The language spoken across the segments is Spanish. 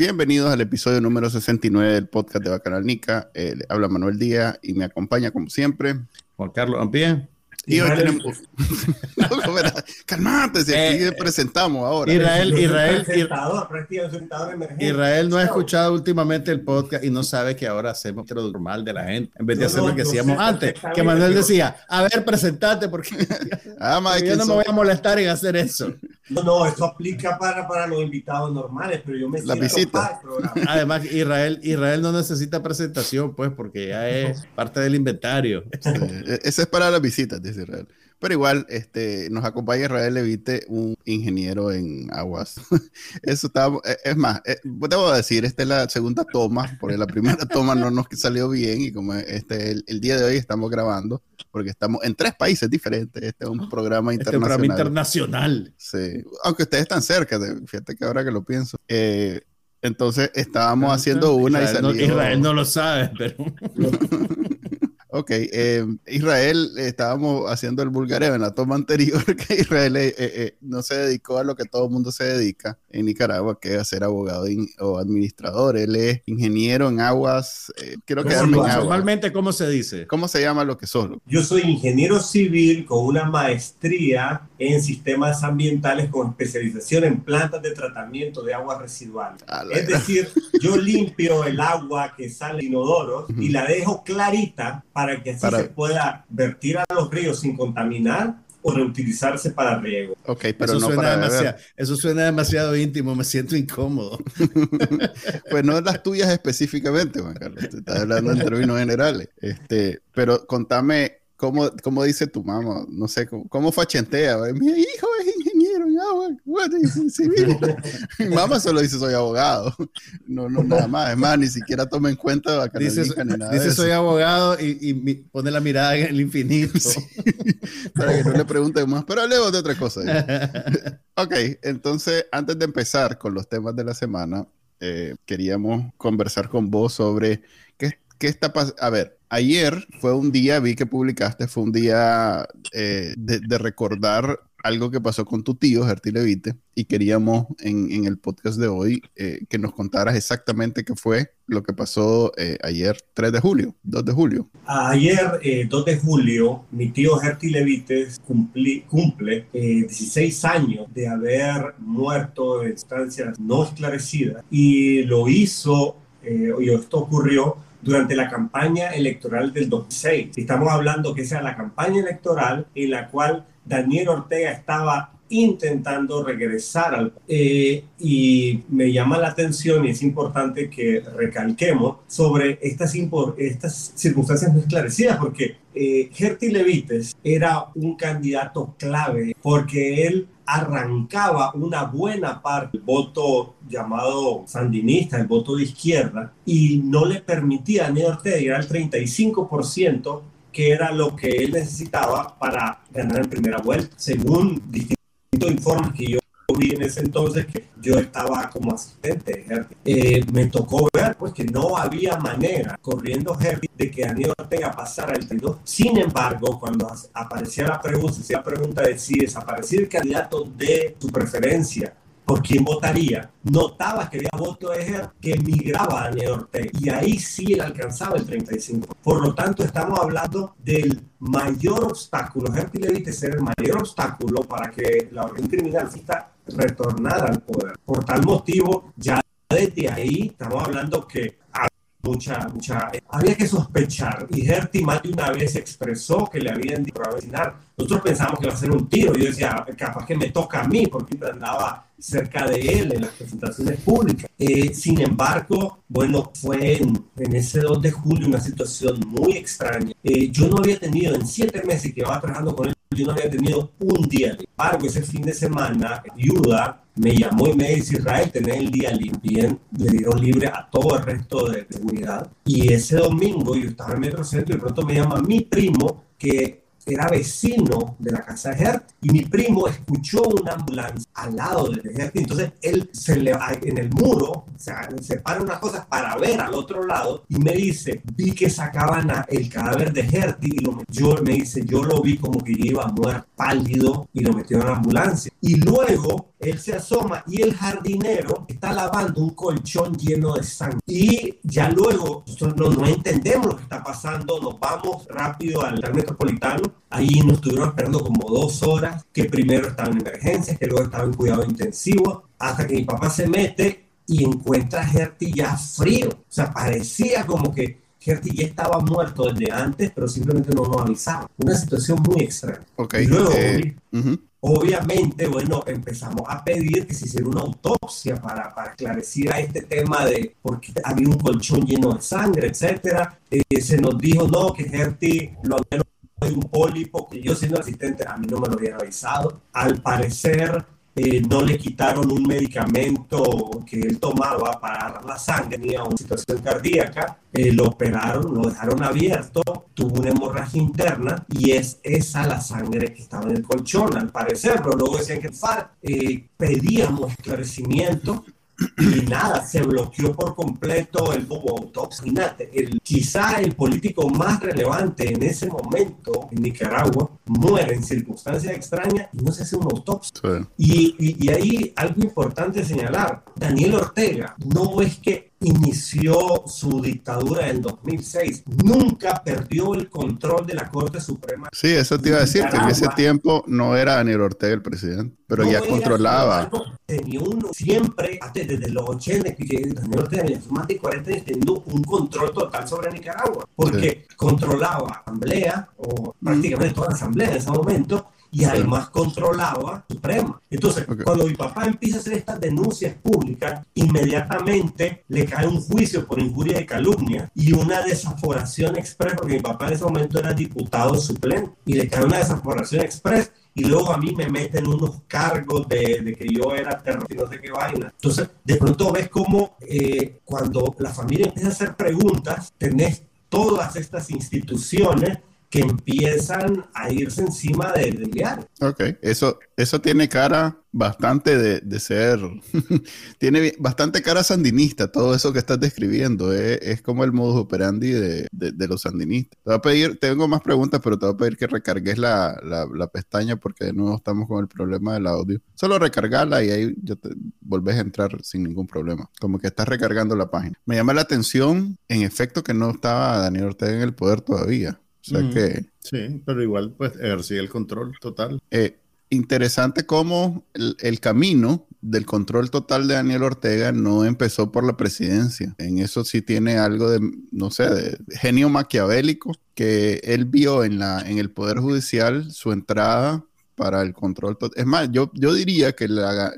Bienvenidos al episodio número 69 del podcast de Bacanal Nica. Eh, habla Manuel Díaz y me acompaña como siempre Juan Carlos Ampie. Y hoy tenemos. no, calmate, si aquí eh, presentamos ahora. Israel, Israel, Israel no ha escuchado últimamente el podcast y no sabe que ahora hacemos lo normal de la gente, en vez de hacer lo que hacíamos antes. Que Manuel decía, a ver, presentate, porque ah, yo no me voy a molestar en hacer eso. No, no, esto aplica para, para los invitados normales, pero yo me La visita. Además, Israel, Israel no necesita presentación, pues, porque ya es parte del inventario. E-, ese es para las visitas, dice Israel. Pero igual, este, nos acompaña Israel Levite, un ingeniero en aguas. Eso está, e-, es más, eh, debo decir, esta es la segunda toma, porque la primera toma no nos salió bien y como este, el, el día de hoy estamos grabando, porque estamos en tres países diferentes. Este es un programa internacional. Este programa internacional. Sí, aunque ustedes están cerca, fíjate que ahora que lo pienso. Eh, entonces estábamos haciendo una Israel y salió... No, Israel no lo sabe, pero... Ok, eh, Israel, estábamos haciendo el bulgareo en la toma anterior, que Israel eh, eh, no se dedicó a lo que todo el mundo se dedica en Nicaragua, que es ser abogado o administrador. Él es ingeniero en aguas. quiero quedarme en Normalmente, ¿cómo se dice? ¿Cómo se llama lo que solo? Yo soy ingeniero civil con una maestría en sistemas ambientales con especialización en plantas de tratamiento de aguas residuales. Es decir, yo limpio el agua que sale inodoro y la dejo clarita para que así se pueda vertir a los ríos sin contaminar o reutilizarse para riego. Ok, pero eso no suena para demasiado, Eso suena demasiado íntimo, me siento incómodo. pues no las tuyas específicamente, Juan Carlos, te estás hablando en términos generales. Este, pero contame ¿Cómo, ¿Cómo, dice tu mamá? No sé, ¿cómo, cómo fachentea? Mi hijo es civil. Mamá solo dice soy abogado. No, no, nada más. Es más, ni siquiera toma en cuenta Dice, dice soy abogado y, y, pone la mirada en el infinito. Para que no le pregunte más, pero hablemos de otra cosa. ok, entonces, antes de empezar con los temas de la semana, eh, queríamos conversar con vos sobre qué, qué está pasando. A ver, ayer fue un día, vi que publicaste, fue un día eh, de, recordar algo que pasó con tu tío, Gerti Levite, y queríamos en, el podcast de hoy eh, que nos contaras exactamente qué fue lo que pasó eh, ayer, 3 de julio, 2 de julio. Ayer, 2 de julio, mi tío Gerti Levite cumple 16 años de haber muerto en instancias no esclarecidas y lo hizo, y esto ocurrió durante la campaña electoral del 2006. Estamos hablando que sea la campaña electoral en la cual Daniel Ortega estaba intentando regresar al... Eh, y me llama la atención y es importante que recalquemos sobre estas, estas circunstancias no esclarecidas, porque eh, Gerti Levites era un candidato clave, porque él arrancaba una buena parte del voto llamado sandinista, el voto de izquierda, y no le permitía a Néstor Ortega llegar al 35%, que era lo que él necesitaba para ganar en primera vuelta, según distintos informes que yo vi en ese entonces que yo estaba como asistente eh, me tocó ver pues que no había manera corriendo Herbie de que Daniel Ortega pasara el 32. Sin embargo, cuando aparecía la pregunta, la pregunta de si desaparecía el candidato de su preferencia por quién votaría, notaba que había voto de Ger que migraba a Daniel y ahí sí él alcanzaba el 35. Por lo tanto, estamos hablando del mayor obstáculo, Ger Levite ser el mayor obstáculo para que la orden criminal retornara al poder. Por tal motivo, ya desde ahí estamos hablando que mucha, mucha, había que sospechar y Herty más de una vez expresó que le habían dicho a. Nosotros pensamos que iba a ser un tiro. Yo decía, capaz que me toca a mí porque andaba cerca de él en las presentaciones públicas. Eh, sin embargo, bueno, fue en, en, ese 2 de julio una situación muy extraña. Eh, yo no había tenido en siete meses que iba trabajando con él yo no había tenido un día. Sin embargo, ese fin de semana, viuda me llamó y me dice, Israel, tenés el día libre. Bien, le dieron libre a todo el resto de, unidad. Y ese domingo yo estaba en el centro y de pronto me llama mi primo que era vecino de la casa de Hert y mi primo escuchó una ambulancia al lado de Hert. Entonces él se le en el muro, o sea, se para unas cosas para ver al otro lado y me dice, vi que sacaban el cadáver de Hert y lo yo me dice, yo lo vi como que iba a muerto, pálido y lo metió en la ambulancia. Y luego él se asoma y el jardinero está lavando un colchón lleno de sangre. Y ya luego nosotros no, no entendemos lo que está pasando, nos vamos rápido al metropolitano Ahí nos estuvieron esperando como dos horas, que primero estaban en emergencias, que luego estaban en cuidado intensivo, hasta que mi papá se mete y encuentra a Gertie ya frío. O sea, parecía como que Gertie ya estaba muerto desde antes, pero simplemente no nos avisaba. Una situación muy extraña. Okay. Y luego, eh, obviamente, bueno, empezamos a pedir que se hiciera una autopsia para, para esclarecer a este tema de por qué había un colchón lleno de sangre, etcétera. Eh, se nos dijo, no, que Gertie lo había un pólipo que yo siendo asistente a mí no me lo habían avisado. Al parecer eh, no le quitaron un medicamento que él tomaba para la sangre, tenía una situación cardíaca, eh, lo operaron, lo dejaron abierto, tuvo una hemorragia interna y es esa la sangre que estaba en el colchón, al parecer, pero luego decían que el FAR eh, pedíamos esclarecimiento y nada, se bloqueó por completo el bobo autopsia. el, quizá el político más relevante en ese momento en Nicaragua muere en circunstancias extrañas y no se hace una autopsia. Y, y, y ahí algo importante señalar, Daniel Ortega no es que inició su dictadura en 2006, nunca perdió el control de la Corte Suprema. Sí, eso te iba a decir, que en ese tiempo no era Daniel Ortega el presidente, pero ya controlaba. Tenía uno. Siempre, desde los 80, que Daniel Ortega en más de 40 años teniendo un control total sobre Nicaragua, porque controlaba asamblea, o prácticamente toda la asamblea en ese momento, y además controlaba Suprema. Entonces, cuando mi papá empieza a hacer estas denuncias públicas, inmediatamente le cae un juicio por injuria de calumnia y una desaforación express, porque mi papá en ese momento era diputado suplente, y le cae una desaforación express y luego a mí me meten unos cargos de, que yo era terrorista y no sé qué vaina. Entonces, de pronto ves como eh, cuando la familia empieza a hacer preguntas, tenés todas estas instituciones que empiezan a irse encima de diario. Ok, eso, eso tiene cara bastante de, ser, tiene bastante cara sandinista, todo eso que estás describiendo, eh, es como el modus operandi de, los sandinistas. Te voy a pedir, tengo más preguntas, pero te voy a pedir que recargues la, pestaña porque de nuevo estamos con el problema del audio. Solo recargarla y ahí ya te volvés a entrar sin ningún problema, como que estás recargando la página. Me llama la atención, en efecto, que no estaba Daniel Ortega en el poder todavía. O sea que... Sí, pero igual pues ejercía el control total. Eh, interesante cómo el, camino del control total de Daniel Ortega no empezó por la presidencia. En eso sí tiene algo de, no sé, de genio maquiavélico que él vio en, la, en el Poder Judicial su entrada para el control total. Es más, yo, yo diría que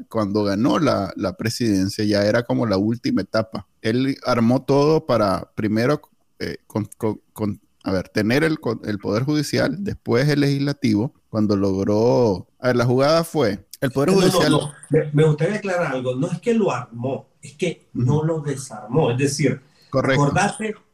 cuando ganó la, presidencia ya era como la última etapa. Él armó todo para primero eh, con, a ver, tener el, el Poder Judicial, después el Legislativo, cuando logró... A ver, la jugada fue, el Poder Judicial... Me, gustaría aclarar algo, no es que lo armó, es que no lo desarmó, es decir, Correcto.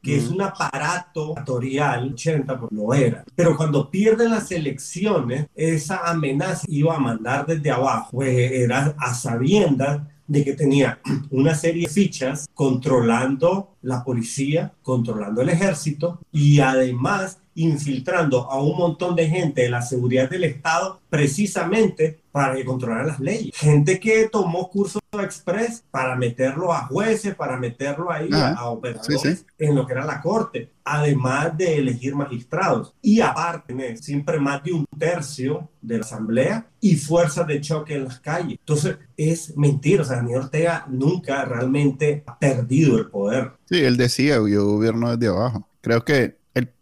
que es un aparato actorial, 80 pues lo era. Pero cuando pierden las elecciones, esa amenaza iba a mandar desde abajo, pues era a sabiendas de que tenía una serie de fichas controlando la policía, controlando el ejército y además infiltrando a un montón de gente de la seguridad del Estado precisamente para que controlaran las leyes. Gente que tomó cursos express para meterlo a jueces, para meterlo ahí a, operadores en lo que era la corte, además de elegir magistrados. Y aparte, siempre más de un tercio de la asamblea y fuerzas de choque en las calles. Entonces, es mentira. O sea, Daniel Ortega nunca realmente ha perdido el poder. Sí, él decía, yo gobierno desde abajo. Creo que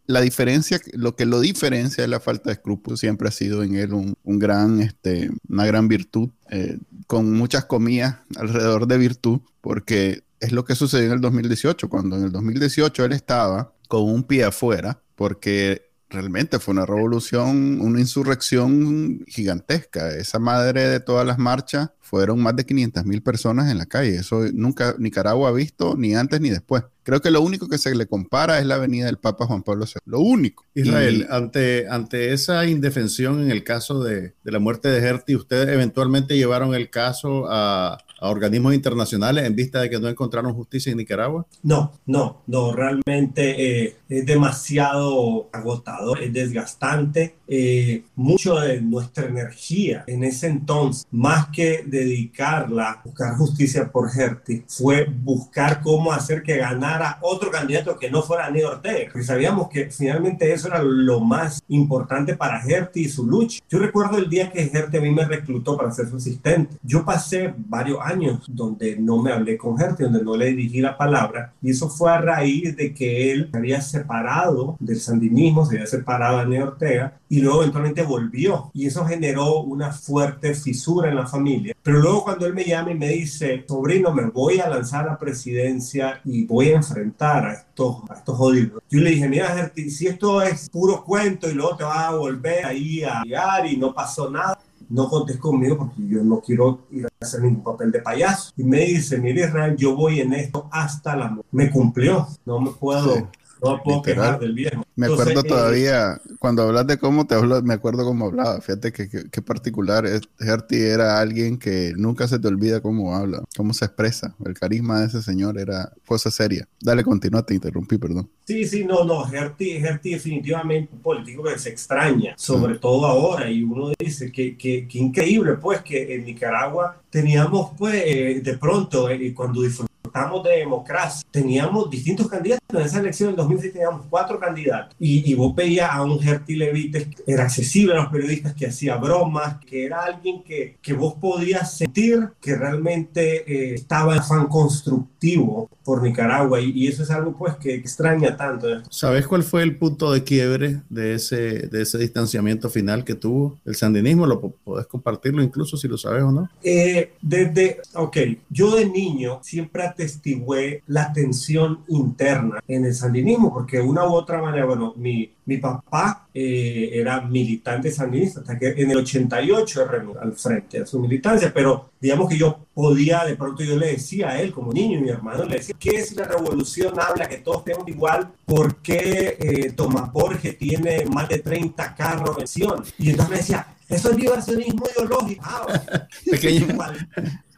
la diferencia, lo que lo diferencia de la falta de escrúpulos siempre ha sido en él un, gran, este, una gran virtud, eh, con muchas comillas alrededor de virtud, porque es lo que sucedió en el 2018, cuando en el 2018 él estaba con un pie afuera, porque realmente fue una revolución, una insurrección gigantesca. Esa madre de todas las marchas fueron más de 500 mil personas en la calle. Eso nunca Nicaragua ha visto, ni antes ni después. Creo que lo único que se le compara es la venida del Papa Juan Pablo II. Lo único. Israel, ante, ante esa indefensión en el caso de, de la muerte de Herty, ustedes eventualmente llevaron el caso a, a organismos internacionales en vista de que no encontraron justicia en Nicaragua? No, no, no, realmente eh, es demasiado agotador, es desgastante. Eh, mucho de nuestra energía en ese entonces, más que dedicarla a buscar justicia por Herty, fue buscar cómo hacer que ganara otro candidato que no fuera Aníbal Ortega, porque sabíamos que finalmente eso era lo más importante para Herty y su lucha. Yo recuerdo el día que Herty a mí me reclutó para ser su asistente. Yo pasé varios años donde no me hablé con Herty, donde no le dirigí la palabra, y eso fue a raíz de que él se había separado del sandinismo, se había separado de Daniel Ortega, y luego eventualmente volvió, y eso generó una fuerte fisura en la familia. Pero luego cuando él me llama y me dice, sobrino, me voy a lanzar a la presidencia y voy a enfrentar a estos, a estos jodidos. Yo le dije, mira, Herty, si esto es puro cuento y luego te vas a volver ahí a llegar y no pasó nada, no contes conmigo porque yo no quiero ir a hacer ningún papel de payaso. Y me dice, mire Israel, yo voy en esto hasta la muerte. Me cumplió, no me puedo, no puedo quejar del viejo. Me acuerdo eh, todavía, cuando hablas de cómo te hablo, me acuerdo cómo hablaba. Fíjate que, que, particular. Herty era alguien que nunca se te olvida cómo habla, cómo se expresa. El carisma de ese señor era cosa seria. Dale, continúa, te interrumpí, perdón. Sí, sí, no, no. Herty, Herty definitivamente un político que se extraña, sobre todo ahora. Y uno dice que, que, que, increíble, pues, que en Nicaragua teníamos, pues, eh, de pronto, eh, cuando disfrutamos de democracia, teníamos distintos candidatos. En esa elección del 2006 teníamos cuatro candidatos. Y, y vos veías a un Gerti Levites que era accesible a los periodistas, que hacía bromas, que era alguien que, que vos podías sentir que realmente eh, estaba en afán constructivo por Nicaragua. Y, eso es algo pues que, extraña tanto. ¿Sabes cuál fue el punto de quiebre de ese, de ese distanciamiento final que tuvo el sandinismo? ¿Lo podés compartirlo incluso si lo sabes o no? Eh, desde, ok, yo de niño siempre atestigué la tensión interna en el sandinismo, porque de una u otra manera, bueno, mi, mi papá eh, era militante sandinista, hasta que en el 88 al frente a su militancia, pero digamos que yo podía, de pronto yo le decía a él como niño mi hermano le decía, ¿qué es la revolución habla que todos tenemos igual? ¿Por qué eh, Tomás Borges tiene más de 30 carros en Sion? Y entonces me decía, eso es diversionismo ideológico. Ah, pequeño,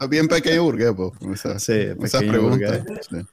bien pequeño burgués, pues. Esa, sí, esa pregunta.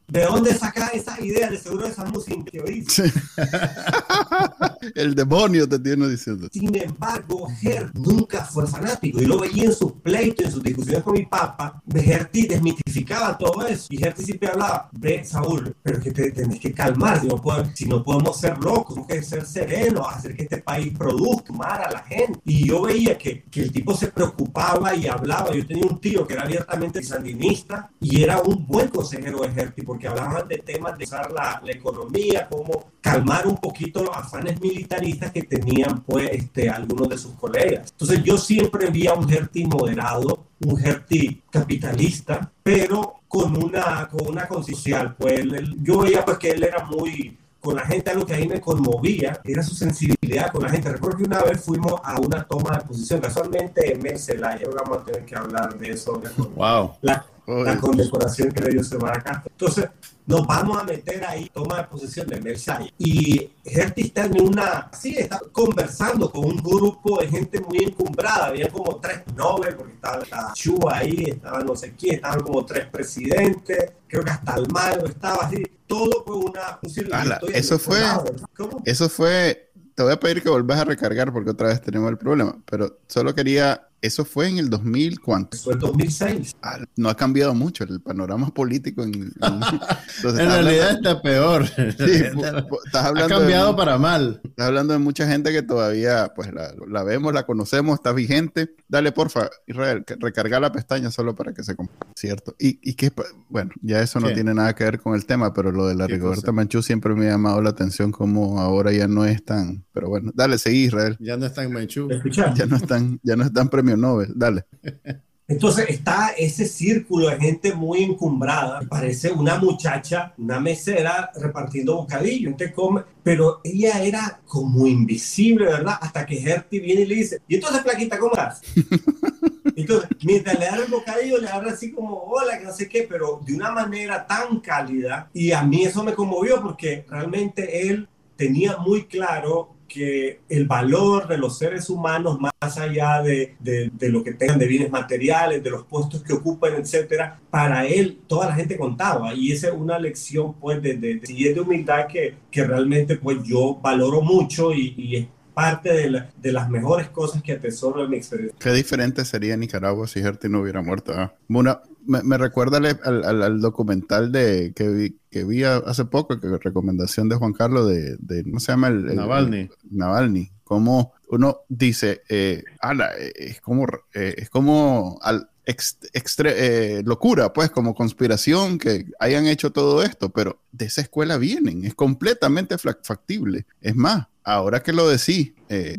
¿De dónde sacas esa idea? De seguro esa música que oíste. El demonio te tiene diciendo. Sin embargo, Gert nunca fue fanático. Y lo veía en sus pleitos, en sus discusiones con mi papá. Gerti desmitificaba todo eso. Y Gerti siempre hablaba, ve, Saúl, pero que te tenés que calmar. Si no, podemos, si no podemos ser locos, tenemos que ser serenos, hacer que este país produzca, más a la gente. Y yo veía que, que, el tipo se preocupaba y hablaba. Yo tenía un tío que era abiertamente sandinista y era un buen consejero de Herty porque hablaban de temas de usar la, la, economía, cómo calmar un poquito los afanes militaristas que tenían pues este, algunos de sus colegas. Entonces yo siempre vi a un Herty moderado, un Herty capitalista, pero con una, con una conciencia. Pues yo veía pues que él era muy con la gente, algo que a mí me conmovía era su sensibilidad con la gente. Recuerdo que una vez fuimos a una toma de posición, casualmente en Mercelaya, vamos a tener que hablar de eso. wow. La, la condecoración que le dio acá. Entonces, nos vamos a meter ahí, toma de posesión de Mercelaya. Y Gerti está en una, sí, está conversando con un grupo de gente muy encumbrada. Había como tres Nobel, porque estaba la Chua ahí, estaba no sé quién, estaban como tres presidentes, creo que hasta el malo estaba así todo fue una eso fue, eso fue, te voy a pedir que volvás a recargar porque otra vez tenemos el problema, pero solo quería eso fue en el 2000, ¿cuánto? Fue el 2006. Ah, no ha cambiado mucho el panorama político. En, en, realidad está peor. Sí, estás hablando ha cambiado para mal. Estás hablando de mucha gente que todavía pues la, vemos, la conocemos, está vigente. Dale, porfa, Israel, recarga la pestaña solo para que se comparta, ¿cierto? Y, y que, bueno, ya eso no tiene nada que ver con el tema, pero lo de la Rigoberta Manchú siempre me ha llamado la atención como ahora ya no es tan... Pero bueno, dale, seguí, Israel. Ya no están Manchú. Ya no están, ya no están premio Nobel. Dale. Entonces está ese círculo de gente muy encumbrada. Parece una muchacha, una mesera repartiendo bocadillo. Gente come, pero ella era como invisible, ¿verdad? Hasta que Gertie viene y le dice, ¿y entonces, Plaquita, cómo estás? Entonces, mientras le da el bocadillo, le habla así como, hola, que no sé qué, pero de una manera tan cálida. Y a mí eso me conmovió porque realmente él tenía muy claro que el valor de los seres humanos, más allá de, de, lo que tengan de bienes materiales, de los puestos que ocupan, etcétera, para él toda la gente contaba. Y esa es una lección, pues, de, de, de humildad que, que realmente, pues, yo valoro mucho y, y parte de, de, las mejores cosas que atesoro en mi experiencia. Qué diferente sería Nicaragua si Gertie no hubiera muerto. ¿ah? Me, recuerda al, al, documental de que vi, que vi hace poco, que recomendación de Juan Carlos de, de ¿cómo se llama? El, Navalny. Navalny. Como uno dice, eh, ala, es como, eh, es como al, eh, locura, pues, como conspiración que hayan hecho todo esto, pero de esa escuela vienen, es completamente factible. Es más, ahora que lo decís, eh,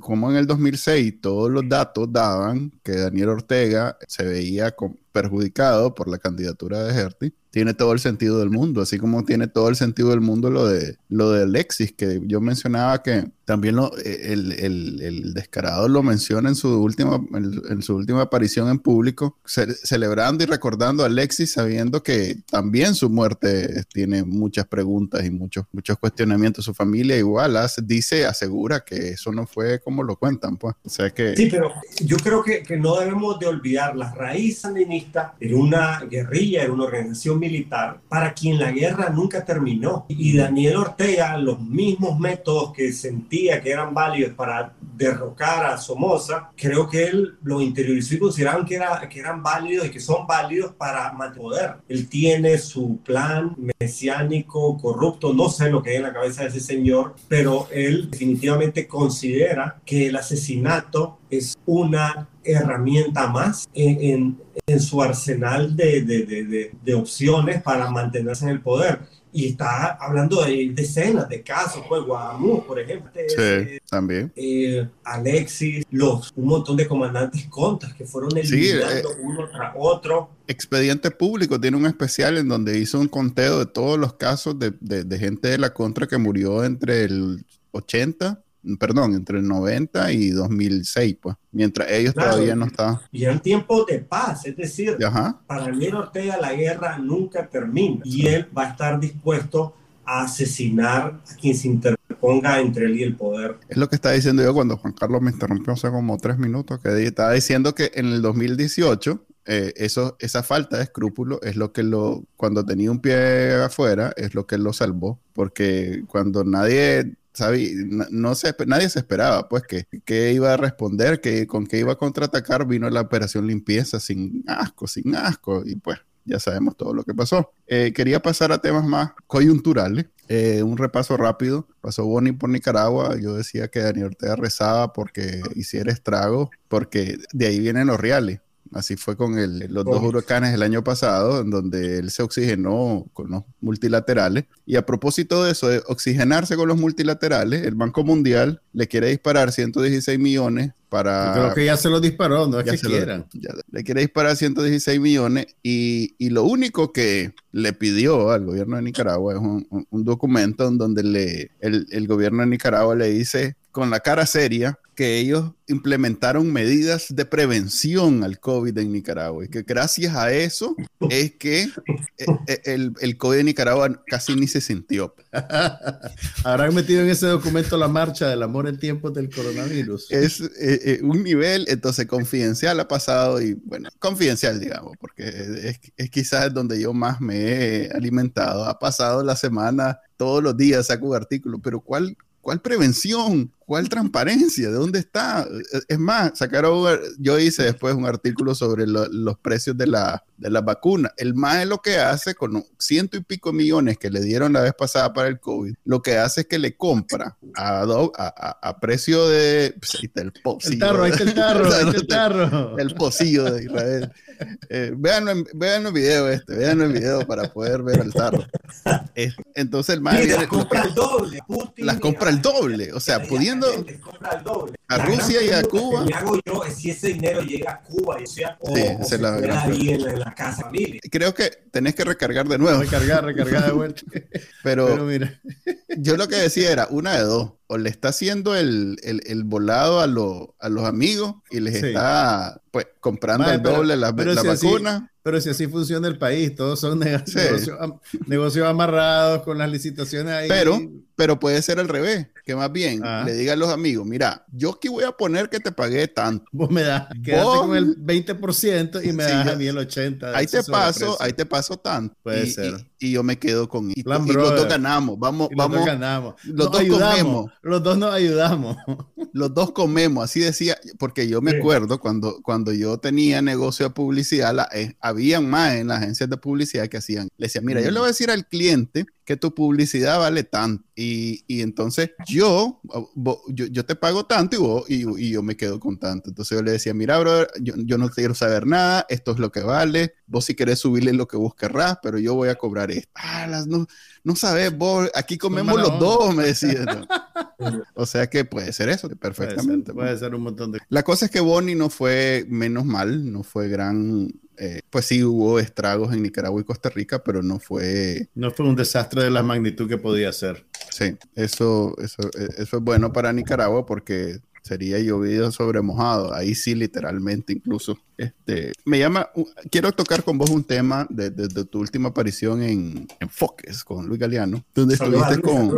como en el 2006 todos los datos daban que Daniel Ortega se veía perjudicado por la candidatura de Herty, tiene todo el sentido del mundo, así como tiene todo el sentido del mundo lo de lo de Alexis, que yo mencionaba que también lo, eh, el, el, el, descarado lo menciona en su última, en, su última aparición en público, celebrando y recordando a Alexis, sabiendo que también su muerte tiene muchas preguntas y muchos, muchos cuestionamientos. Su familia igual hace, dice, asegura que eso no fue como lo cuentan, pues. O sea que... Sí, pero yo creo que, que no debemos de olvidar la raíz sandinista en una guerrilla, en una organización militar, para quien la guerra nunca terminó. Y Daniel Ortega, los mismos métodos que sentía que eran válidos para derrocar a Somoza, creo que él lo interiorizó y consideraron que, era, que eran válidos y que son válidos para mantener. Él tiene su plan corrupto, no sé lo que hay en la cabeza de ese señor, pero él definitivamente considera que el asesinato es una herramienta más en, en, su arsenal de, de, de, de opciones para mantenerse en el poder y está hablando de decenas de casos, pues Guadamú, por ejemplo. Sí, eh, también. Eh, Alexis, los, un montón de comandantes contras que fueron eliminando eh, uno tras otro. Expediente Público tiene un especial en donde hizo un conteo de todos los casos de, de, de gente de la contra que murió entre el 80 perdón, entre el 90 y 2006, pues, mientras ellos todavía no estaban. Y en tiempos de paz, es decir, para Daniel Ortega la guerra nunca termina y él va a estar dispuesto a asesinar a quien se interponga entre él y el poder. Es lo que estaba diciendo yo cuando Juan Carlos me interrumpió hace como tres minutos, que estaba diciendo que en el 2018 eh, eso, esa falta de escrúpulo es lo que lo, cuando tenía un pie afuera, es lo que lo salvó, porque cuando nadie no, se, nadie se esperaba, pues, que, que iba a responder, que con qué iba a contraatacar, vino la operación limpieza sin asco, sin asco, y pues ya sabemos todo lo que pasó. Eh, quería pasar a temas más coyunturales. Eh, un repaso rápido. Pasó Bonnie por Nicaragua. Yo decía que Daniel Ortega rezaba porque hiciera estrago, porque de ahí vienen los reales. Así fue con los dos huracanes el año pasado, en donde él se oxigenó con los multilaterales. Y a propósito de eso, de oxigenarse con los multilaterales, el Banco Mundial le quiere disparar 116 millones para... creo que ya se lo disparó, no es que quieran. le quiere disparar 116 millones y, y, lo único que le pidió al gobierno de Nicaragua es un, un, documento en donde le, el, el gobierno de Nicaragua le dice con la cara seria que ellos implementaron medidas de prevención al COVID en Nicaragua y que gracias a eso es que eh, eh, el, el COVID de Nicaragua casi ni se sintió. Habrán metido en ese documento la marcha del amor en tiempos del coronavirus. Es eh, un nivel, entonces, confidencial ha pasado y, bueno, confidencial, digamos, porque es, es quizás donde yo más me he alimentado. Ha pasado la semana, todos los días saco un artículo, pero ¿cuál, ¿Cuál prevención? ¿Cuál transparencia? ¿De dónde está? Es más, sacaron, yo hice después un artículo sobre los precios de la, de la vacuna. El MAE lo que hace con ciento y pico millones que le dieron la vez pasada para el COVID, lo que hace es que le compra a, a, a, precio de... Pues, ahí está el pocillo. El tarro, ahí está el tarro, ahí está el tarro. El pocillo de Israel. Eh, vean, el video este, vean el video para poder ver el tarro. entonces el MAE... las compra el doble. las compra el doble. O sea, pudiendo a Rusia y a Cuba. Lo hago yo es si ese dinero llega a Cuba, y sea, o, sí, o se la ahí en, la casa familia. Creo que tenés que recargar de nuevo. Recargar, recargar de vuelta. Pero, Pero mira. yo lo que decía era una de dos o le está haciendo el, el, el volado a, lo, a los amigos y les está pues comprando el doble la, la vacuna. pero si así funciona el país, todos son negocios, negocios, amarrados con las licitaciones ahí. Pero, pero puede ser al revés, que más bien ah. le digan a los amigos, mira, yo aquí voy a poner que te pagué tanto. Vos me das, quédate con el 20% y me das a mí el 80%. Ahí te paso, ahí te paso tanto. Puede ser. Y, yo me quedo con... Y, los dos ganamos, vamos, vamos. Los dos ganamos. Los dos comemos. Los dos nos ayudamos. Los dos comemos, así decía, porque yo me acuerdo cuando, cuando yo tenía negocio de publicidad, la, eh, habían más en las agencias de publicidad que hacían, le decía, mira, yo le voy a decir al cliente que tu publicidad vale tanto. Y, y entonces yo, yo, yo, te pago tanto y, vos, y, y, yo me quedo con tanto. Entonces yo le decía, mira, brother, yo, yo, no quiero saber nada, esto es lo que vale, vos si querés subirle lo que vos querrás, pero yo voy a cobrar esto. Ah, las, no, no sabes, vos, aquí comemos los dos, me decía. o sea que puede ser eso, perfectamente. Puede ser, un montón de... La cosa es que Bonnie no fue menos mal, no fue gran eh, pues sí hubo estragos en Nicaragua y Costa Rica, pero no fue... No fue un desastre de la magnitud que podía ser. Sí, eso, eso, eh, eso es bueno para Nicaragua porque sería llovido sobre mojado, ahí sí literalmente incluso. Este, me llama, quiero tocar con vos un tema de, tu última aparición en Enfoques con Luis Galeano, donde estuviste con...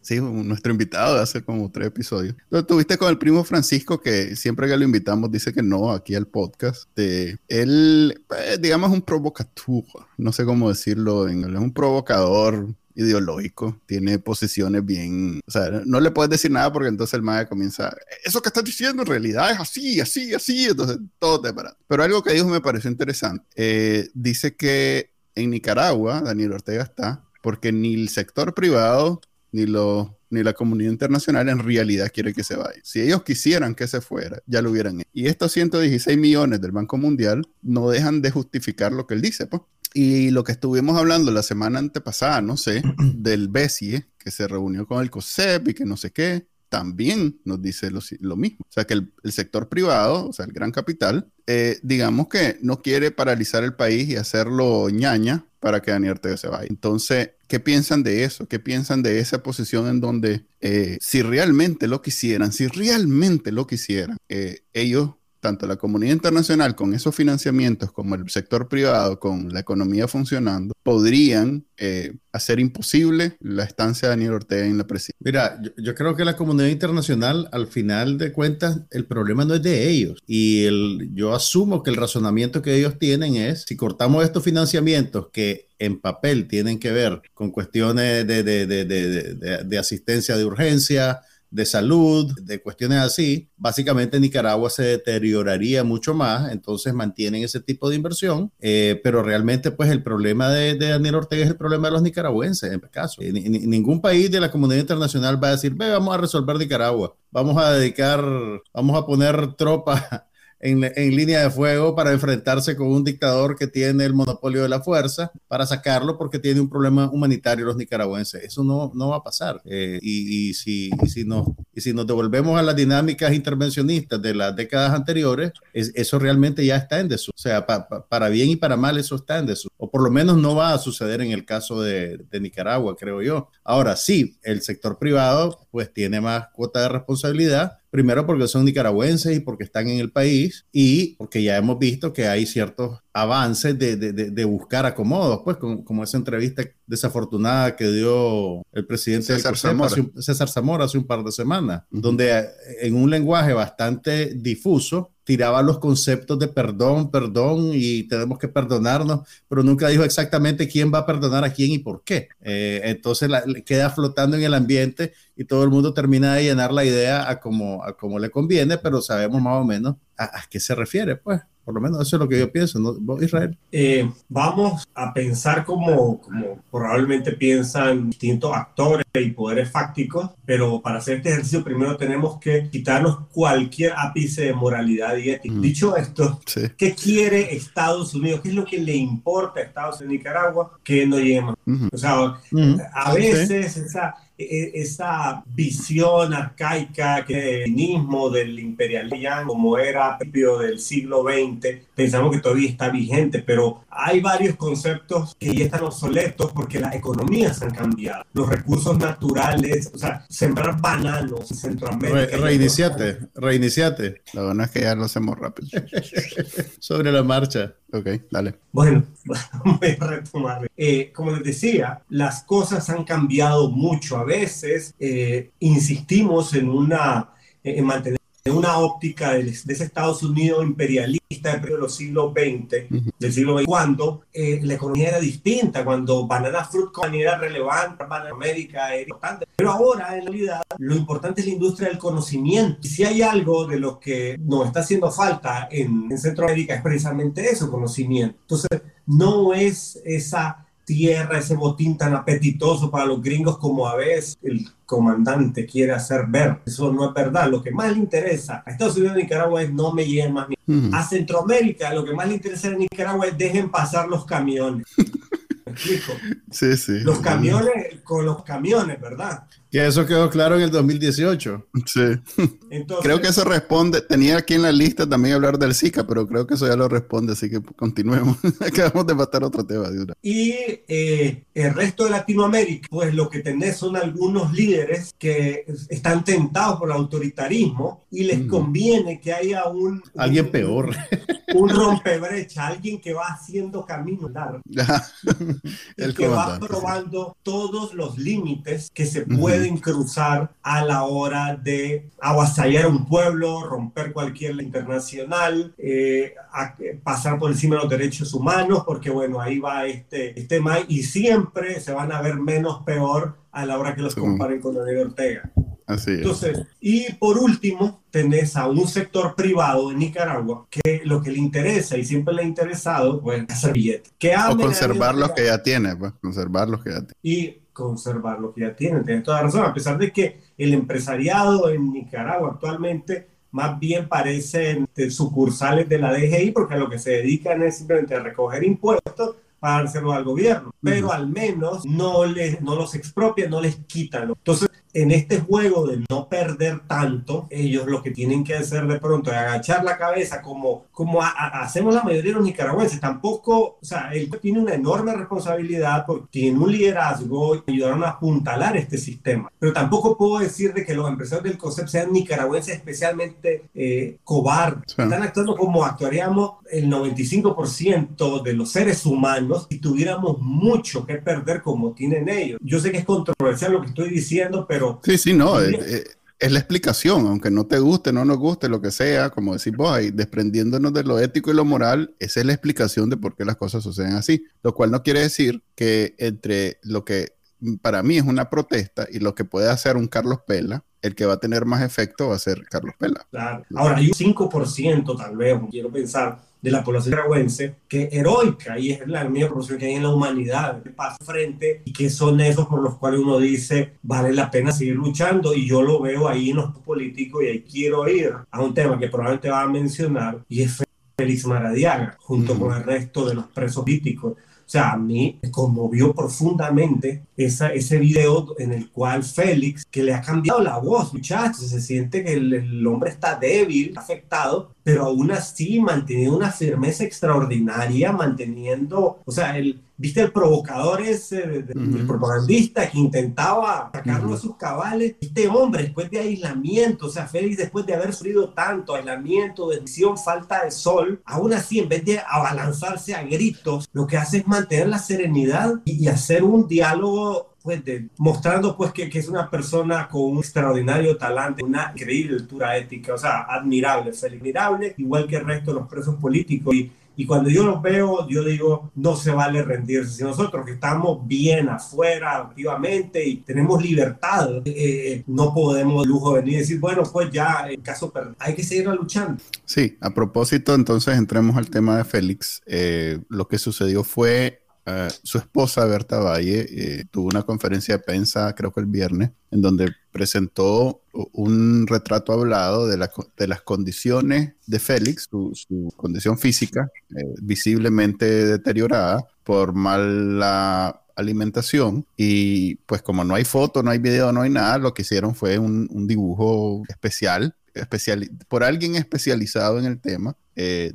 Sí, nuestro invitado de hace como tres episodios. Entonces, tuviste con el primo Francisco, que siempre que lo invitamos dice que no aquí al podcast. De, él, pues, digamos, un provocador, no sé cómo decirlo, en, es un provocador ideológico, tiene posiciones bien, o sea, no le puedes decir nada porque entonces el MAE comienza, eso que estás diciendo en realidad es así, así, así, entonces todo te para. Pero algo que dijo me pareció interesante. Eh, dice que en Nicaragua, Daniel Ortega está, porque ni el sector privado ni, lo, ni la comunidad internacional en realidad quiere que se vaya. Si ellos quisieran que se fuera, ya lo hubieran hecho. Y estos 116 millones del Banco Mundial no dejan de justificar lo que él dice, pues. Y lo que estuvimos hablando la semana antepasada, no sé, del BESIE, que se reunió con el COSEP y que no sé qué, también nos dice lo, mismo. O sea, que el, sector privado, o sea, el gran capital, eh, digamos que no quiere paralizar el país y hacerlo ñaña para que Daniel Ortega se vaya. Entonces, ¿qué piensan de eso? ¿Qué piensan de esa posición en donde eh, si realmente lo quisieran, si realmente lo quisieran, eh, ellos tanto la comunidad internacional con esos financiamientos como el sector privado con la economía funcionando, podrían eh, hacer imposible la estancia de Daniel Ortega en la presidencia. Mira, yo, creo que la comunidad internacional, al final de cuentas, el problema no es de ellos. Y el, yo asumo que el razonamiento que ellos tienen es, si cortamos estos financiamientos que en papel tienen que ver con cuestiones de, de, de, de asistencia de urgencia, de salud, de cuestiones así, básicamente Nicaragua se deterioraría mucho más, entonces mantienen ese tipo de inversión, eh, pero realmente pues el problema de, Daniel Ortega es el problema de los nicaragüenses, en este caso. ningún país de la comunidad internacional va a decir, ve, vamos a resolver Nicaragua, vamos a dedicar, vamos a poner tropas en, línea de fuego para enfrentarse con un dictador que tiene el monopolio de la fuerza, para sacarlo porque tiene un problema humanitario los nicaragüenses. Eso no, no va a pasar. Eh, y, si, si nos, y si nos devolvemos a las dinámicas intervencionistas de las décadas anteriores, eso realmente ya está en desuso. O sea, para bien y para mal eso está en desuso. O por lo menos no va a suceder en el caso de, de Nicaragua, creo yo. Ahora sí, el sector privado pues tiene más cuota de responsabilidad Primero porque son nicaragüenses y porque están en el país y porque ya hemos visto que hay ciertos avances de, de, de buscar acomodos, pues como esa entrevista desafortunada que dio el presidente César, Zamora. César Zamora hace un par de semanas, donde en un lenguaje bastante difuso tiraba los conceptos de perdón, perdón y tenemos que perdonarnos, pero nunca dijo exactamente quién va a perdonar a quién y por qué. Eh, entonces queda flotando en el ambiente y todo el mundo termina de llenar la idea a como, a como le conviene, pero sabemos más o menos a, a qué se refiere, pues. Por lo menos eso es lo que yo pienso, ¿no? Israel? Eh, vamos a pensar como, como probablemente piensan distintos actores y poderes fácticos, pero para hacer este ejercicio primero tenemos que quitarnos cualquier ápice de moralidad y ética. Mm. Dicho esto, ¿qué quiere Estados Unidos? ¿Qué es lo que le importa a Estados Unidos y Nicaragua? Que no lleguemos. O sea, a veces esa e, e, esa visión arcaica que el feminismo del imperialismo como era a principios del siglo XX, pensamos que todavía está vigente, pero hay varios conceptos que ya están obsoletos porque las economías han cambiado, los recursos naturales, o sea, sembrar bananos en Centroamérica. reiniciate, reiniciate. La verdad es que ya lo hacemos rápido. Sobre la marcha. Ok, dale. Bueno, voy a retomar. Eh, como les decía, las cosas han cambiado mucho. A veces eh, insistimos en una en mantener una óptica de, ese Estados Unidos imperialista de los siglos XX, del siglo XX, cuando eh, la economía era distinta, cuando Banana Fruit Company era relevante, Banana América era importante. Pero ahora, en realidad, lo importante es la industria del conocimiento. Y si hay algo de lo que nos está haciendo falta en, en Centroamérica, es precisamente eso, conocimiento. Entonces, no es esa tierra, ese botín tan apetitoso para los gringos como a veces el comandante quiere hacer ver. Eso no es verdad. Lo que más le interesa a Estados Unidos y Nicaragua es no me lleguen más. A Centroamérica lo que más le interesa a Nicaragua es dejen pasar los camiones. explico? Sí, sí. Los camiones, con los camiones, ¿verdad? Que eso quedó claro en el 2018. Sí. creo que eso responde. Tenía aquí en la lista también hablar del Zika, pero creo que eso ya lo responde, así que continuemos. Acabamos de matar otro tema de una. Y eh, el resto de Latinoamérica, pues lo que tenés son algunos líderes que están tentados por el autoritarismo y les mm. conviene que haya un. Alguien peor. Un rompebrecha, alguien que va haciendo camino largo. el que va probando todos los límites que se pueden pueden cruzar a la hora de avasallar un pueblo, romper cualquier ley internacional, eh, pasar por encima de los derechos humanos, porque bueno, ahí va este, este tema y siempre se van a ver menos peor a la hora que los comparen con Daniel Ortega. Así es. Entonces, y por último, tenés a un sector privado en Nicaragua que lo que le interesa y siempre le ha interesado, pues, hacer billetes. Que o conservar los que ya tiene, pues, conservar los que ya tiene. Y conservar lo que ya tienen. Tienes toda razón, a pesar de que el empresariado en Nicaragua actualmente más bien parecen sucursales de la DGI porque a lo que se dedican es simplemente a recoger impuestos para dárselo al gobierno, pero al menos no, les, no los expropian, no les quitan. Entonces, en este juego de no perder tanto, ellos lo que tienen que hacer de pronto es agachar la cabeza como, como hacemos la mayoría de los nicaragüenses. Tampoco, o sea, él tiene una enorme responsabilidad porque tiene un liderazgo y ayudaron a apuntalar este sistema. Pero tampoco puedo decir de que los empresarios del COSEP sean nicaragüenses especialmente eh, cobardes. Están actuando como actuaríamos el 95% de los seres humanos si tuviéramos mucho que perder como tienen ellos. Yo sé que es controversial lo que estoy diciendo, pero Sí, sí, no, es, eh, eh, es, la explicación, aunque no te guste, no nos guste, lo que sea, como decís vos, ahí, desprendiéndonos de lo ético y lo moral, esa es la explicación de por qué las cosas suceden así, lo cual no quiere decir que entre lo que para mí es una protesta y lo que puede hacer un Carlos Pela, el que va a tener más efecto va a ser Carlos Pela. Claro. Ahora, hay un 5% tal vez, quiero pensar, de la población nicaragüense que heroica y es la misma proporción que hay en la humanidad, que pasa frente y que son esos por los cuales uno dice vale la pena seguir luchando y yo lo veo ahí en los políticos y ahí quiero ir a un tema que probablemente va a mencionar y es Félix Maradiaga junto con el resto de los presos políticos o sea, a mí me conmovió profundamente esa, ese video en el cual Félix, que le ha cambiado la voz, muchachos, se siente que el, el hombre está débil, afectado, pero aún así manteniendo una firmeza extraordinaria, manteniendo, o sea, el, ¿Viste el provocador ese, el propagandista que intentaba sacarlo a sus cabales? Este hombre, después de aislamiento, o sea, Félix, después de haber sufrido tanto aislamiento, decisión, falta de sol, aún así, en vez de abalanzarse a gritos, lo que hace es mantener la serenidad y, hacer un diálogo pues, de, mostrando pues que, que, es una persona con un extraordinario talante, una increíble altura ética, o sea, admirable, Félix, admirable, igual que el resto de los presos políticos. Y y cuando yo los veo, yo digo, no se vale rendirse. Si nosotros que estamos bien afuera, activamente y tenemos libertad, eh, no podemos lujo venir y decir, bueno, pues ya, en caso hay que seguir luchando. Sí, a propósito, entonces entremos al tema de Félix. Eh, lo que sucedió fue eh, su esposa Berta Valle eh, tuvo una conferencia de prensa, creo que el viernes, en donde presentó un retrato hablado de, de las condiciones de Félix, su, condición física visiblemente deteriorada por mala alimentación. Y pues como no hay foto, no hay video, no hay nada, lo que hicieron fue un, dibujo especial especial, por alguien especializado en el tema, eh,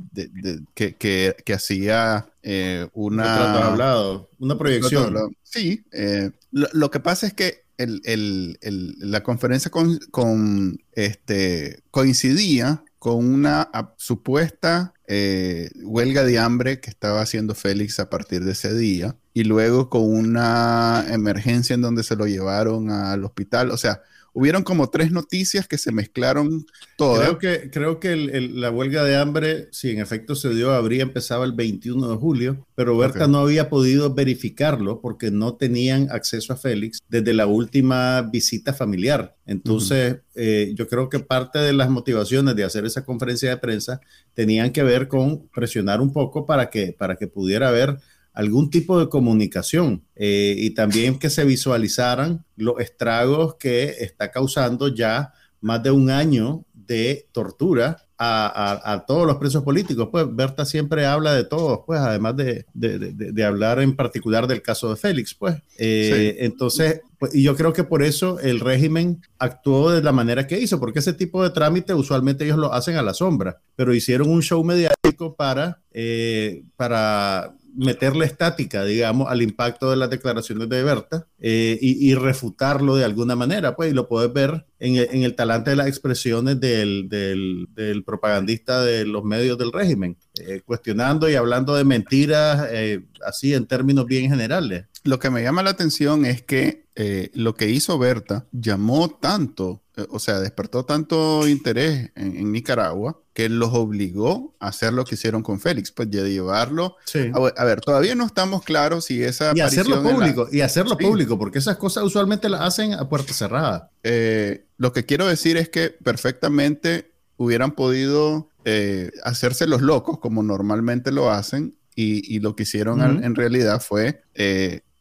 que, que, hacía eh, una... hablado, una proyección. Sí, eh, lo, que pasa es que el, el, la conferencia con, con, este, coincidía con una supuesta huelga de hambre que estaba haciendo Félix a partir de ese día y luego con una emergencia en donde se lo llevaron al hospital. O sea, hubieron como tres noticias que se mezclaron todas. Creo que, creo que la huelga de hambre, si en efecto se dio, habría empezado el 21 de julio, pero Berta no había podido verificarlo porque no tenían acceso a Félix desde la última visita familiar. Entonces, eh, yo creo que parte de las motivaciones de hacer esa conferencia de prensa tenían que ver con presionar un poco para que, para que pudiera haber algún tipo de comunicación eh, y también que se visualizaran los estragos que está causando ya más de un año de tortura a, todos los presos políticos. Pues Berta siempre habla de todos, pues además de, de, hablar en particular del caso de Félix, pues. Eh, entonces, pues, y yo creo que por eso el régimen actuó de la manera que hizo, porque ese tipo de trámite usualmente ellos lo hacen a la sombra, pero hicieron un show mediático para, eh, para meterle estática, digamos, al impacto de las declaraciones de Berta eh, y, refutarlo de alguna manera, pues, y lo puedes ver en el, talante de las expresiones del, propagandista de los medios del régimen, eh, cuestionando y hablando de mentiras, eh, así en términos bien generales. Lo que me llama la atención es que lo que hizo Berta llamó tanto eh, o sea, despertó tanto interés en, Nicaragua que los obligó a hacer lo que hicieron con Félix, pues de llevarlo. A, ver, todavía no estamos claros si esa. Y hacerlo público, y hacerlo público, porque esas cosas usualmente las hacen a puerta cerrada. Eh, lo que quiero decir es que perfectamente hubieran podido eh, hacerse los locos como normalmente lo hacen, y, lo que hicieron en realidad fue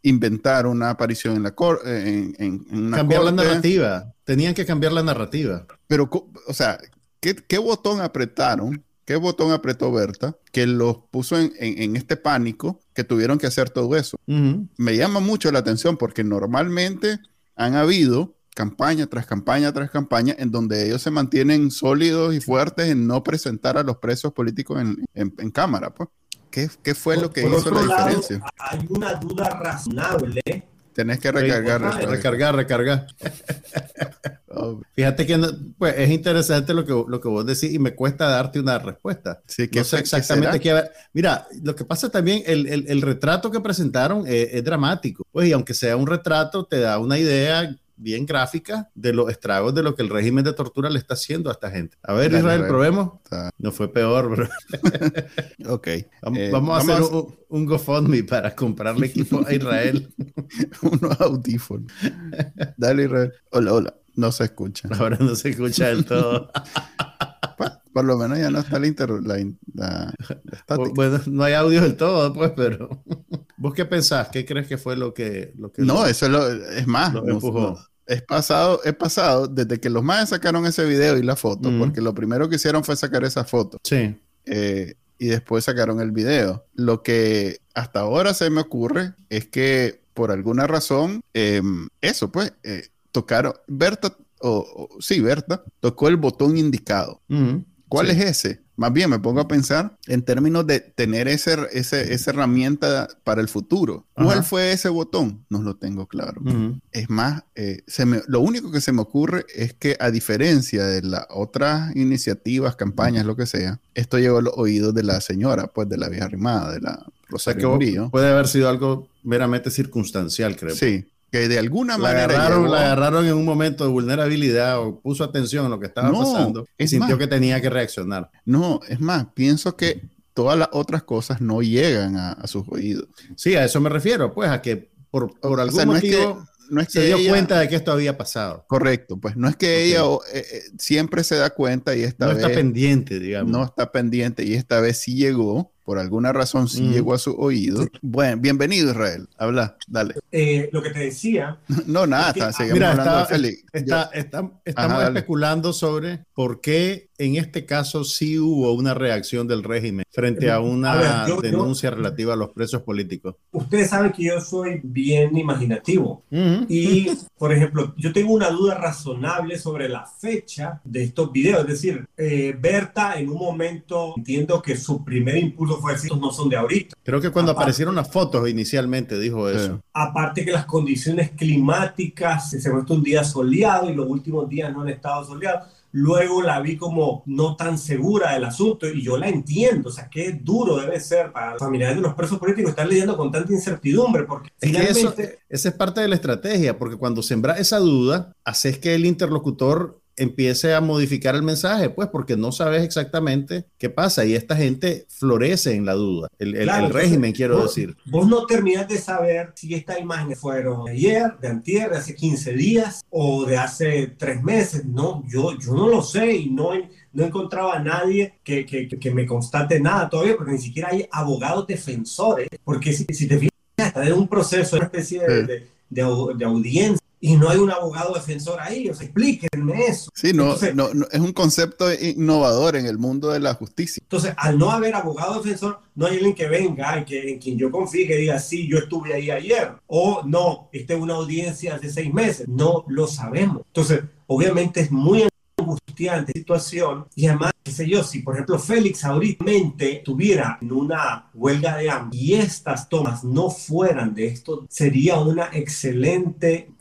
inventar una aparición en la corte. En, Cambiar la narrativa. Tenían que cambiar la narrativa. Pero, o sea, ¿qué, botón apretaron? ¿Qué botón apretó Berta que los puso en, este pánico que tuvieron que hacer todo eso? Me llama mucho la atención porque normalmente han habido campaña tras campaña tras campaña en donde ellos se mantienen sólidos y fuertes en no presentar a los presos políticos en, cámara. Pues. ¿Qué, fue lo que hizo la diferencia? Hay una duda razonable. Tenés que recargar, recargar, recargar. Fíjate que pues, es interesante lo que, lo que vos decís y me cuesta darte una respuesta. Sí, que no sé exactamente qué. Mira, lo que pasa también, el, el, el retrato que presentaron es, es, dramático. Pues, y aunque sea un retrato, te da una idea bien gráfica de los estragos de lo que el régimen de tortura le está haciendo a esta gente. A ver, Israel, probemos. No fue peor, bro. ok. Vamos, a hacer Un, GoFundMe para comprarle equipo a Israel. Unos audífonos. Dale, Israel. Hola, hola. No se escucha. Ahora no se escucha del todo. Por lo menos ya no está la, la, Bueno, no hay audio del todo, pues, pero. ¿Vos qué pensás? ¿Qué crees que fue lo que. Lo que no, eso es, lo, es más. Es pasado, es pasado desde que los más sacaron ese video y la foto, porque lo primero que hicieron fue sacar esa foto. Sí. Eh, y después sacaron el video. Lo que hasta ahora se me ocurre es que por alguna razón, em, eso pues, eh, tocaron, Berta, o, sí, Berta, tocó el botón indicado. ¿Cuál es ese? Más bien me pongo a pensar en términos de tener ese, esa herramienta para el futuro. ¿Cuál fue ese botón? No lo tengo claro. Es más, eh, lo único que se me ocurre es que a diferencia de las otras iniciativas, campañas, lo que sea, esto llegó a los oídos de la señora, pues de la vieja rimada, de la Rosario o Puede haber sido algo meramente circunstancial, creo. Sí, que de alguna manera agarraron, la agarraron en un momento de vulnerabilidad o puso atención a lo que estaba pasando y sintió que tenía que reaccionar. No, es más, pienso que todas las otras cosas no llegan a, sus oídos. Sí, a eso me refiero, pues a que por, por algún motivo no es que se dio cuenta de que esto había pasado. Correcto, pues no es que ella eh, eh, siempre se da cuenta y esta no vez... No está pendiente, digamos. No está pendiente y esta vez sí llegó por alguna razón sí Mm. llegó a su oído. Bueno, bienvenido Israel, habla, dale. Eh, lo que te decía, No, nada, Es que- está, seguimos Mira, hablando está- de Félix. Está- está- estamos Ajá, dale. especulando sobre por qué en este caso sí hubo una reacción del régimen frente a una A ver, yo- yo- denuncia relativa a los presos políticos. ustedes saben que yo soy bien imaginativo. Y, por ejemplo, yo tengo una duda razonable sobre la fecha de estos videos. Es decir, eh, Berta en un momento entiendo que su primer impulso fue decir, estos no son de ahorita. Creo que cuando Aparte- aparecieron las fotos inicialmente dijo Sí. eso. Aparte que las condiciones climáticas, se muestra un día soleado y los últimos días no han estado soleados. Luego la vi como no tan segura del asunto y yo la entiendo. O sea, qué duro debe ser para los familiares de los presos políticos estar lidiando con tanta incertidumbre porque Es que eso, finalmente... esa es parte de la estrategia, porque cuando sembra esa duda, haces que el interlocutor empiece a modificar el mensaje, pues porque no sabes exactamente qué pasa y esta gente florece en la duda. El, el- Claro, el entonces, régimen, quiero vos- decir. Vos no terminás de saber si estas imágenes fueron de ayer, de antier, de hace 15 días o de hace tres meses. No, yo, yo no lo sé y no, no encontraba a nadie que, que, que me constate nada todavía porque ni siquiera hay abogados defensores. Porque si, si te fijas, está en un proceso, una especie de, Sí. de, de de audiencia y no hay un abogado defensor ahí. O sea, explíquenme eso. Sí, no, Entonces- no, no, es un concepto innovador en el mundo de la justicia. Entonces, al no haber abogado defensor, no hay alguien que venga y que, en quien yo confíe que diga, sí, yo estuve ahí ayer. O no, esta es una audiencia hace seis meses. No lo sabemos. Entonces, obviamente es muy angustiante situación. Y además, qué sé yo, si por ejemplo Félix ahorita estuviera en una huelga de hambre y estas tomas no fueran de esto, sería una excelente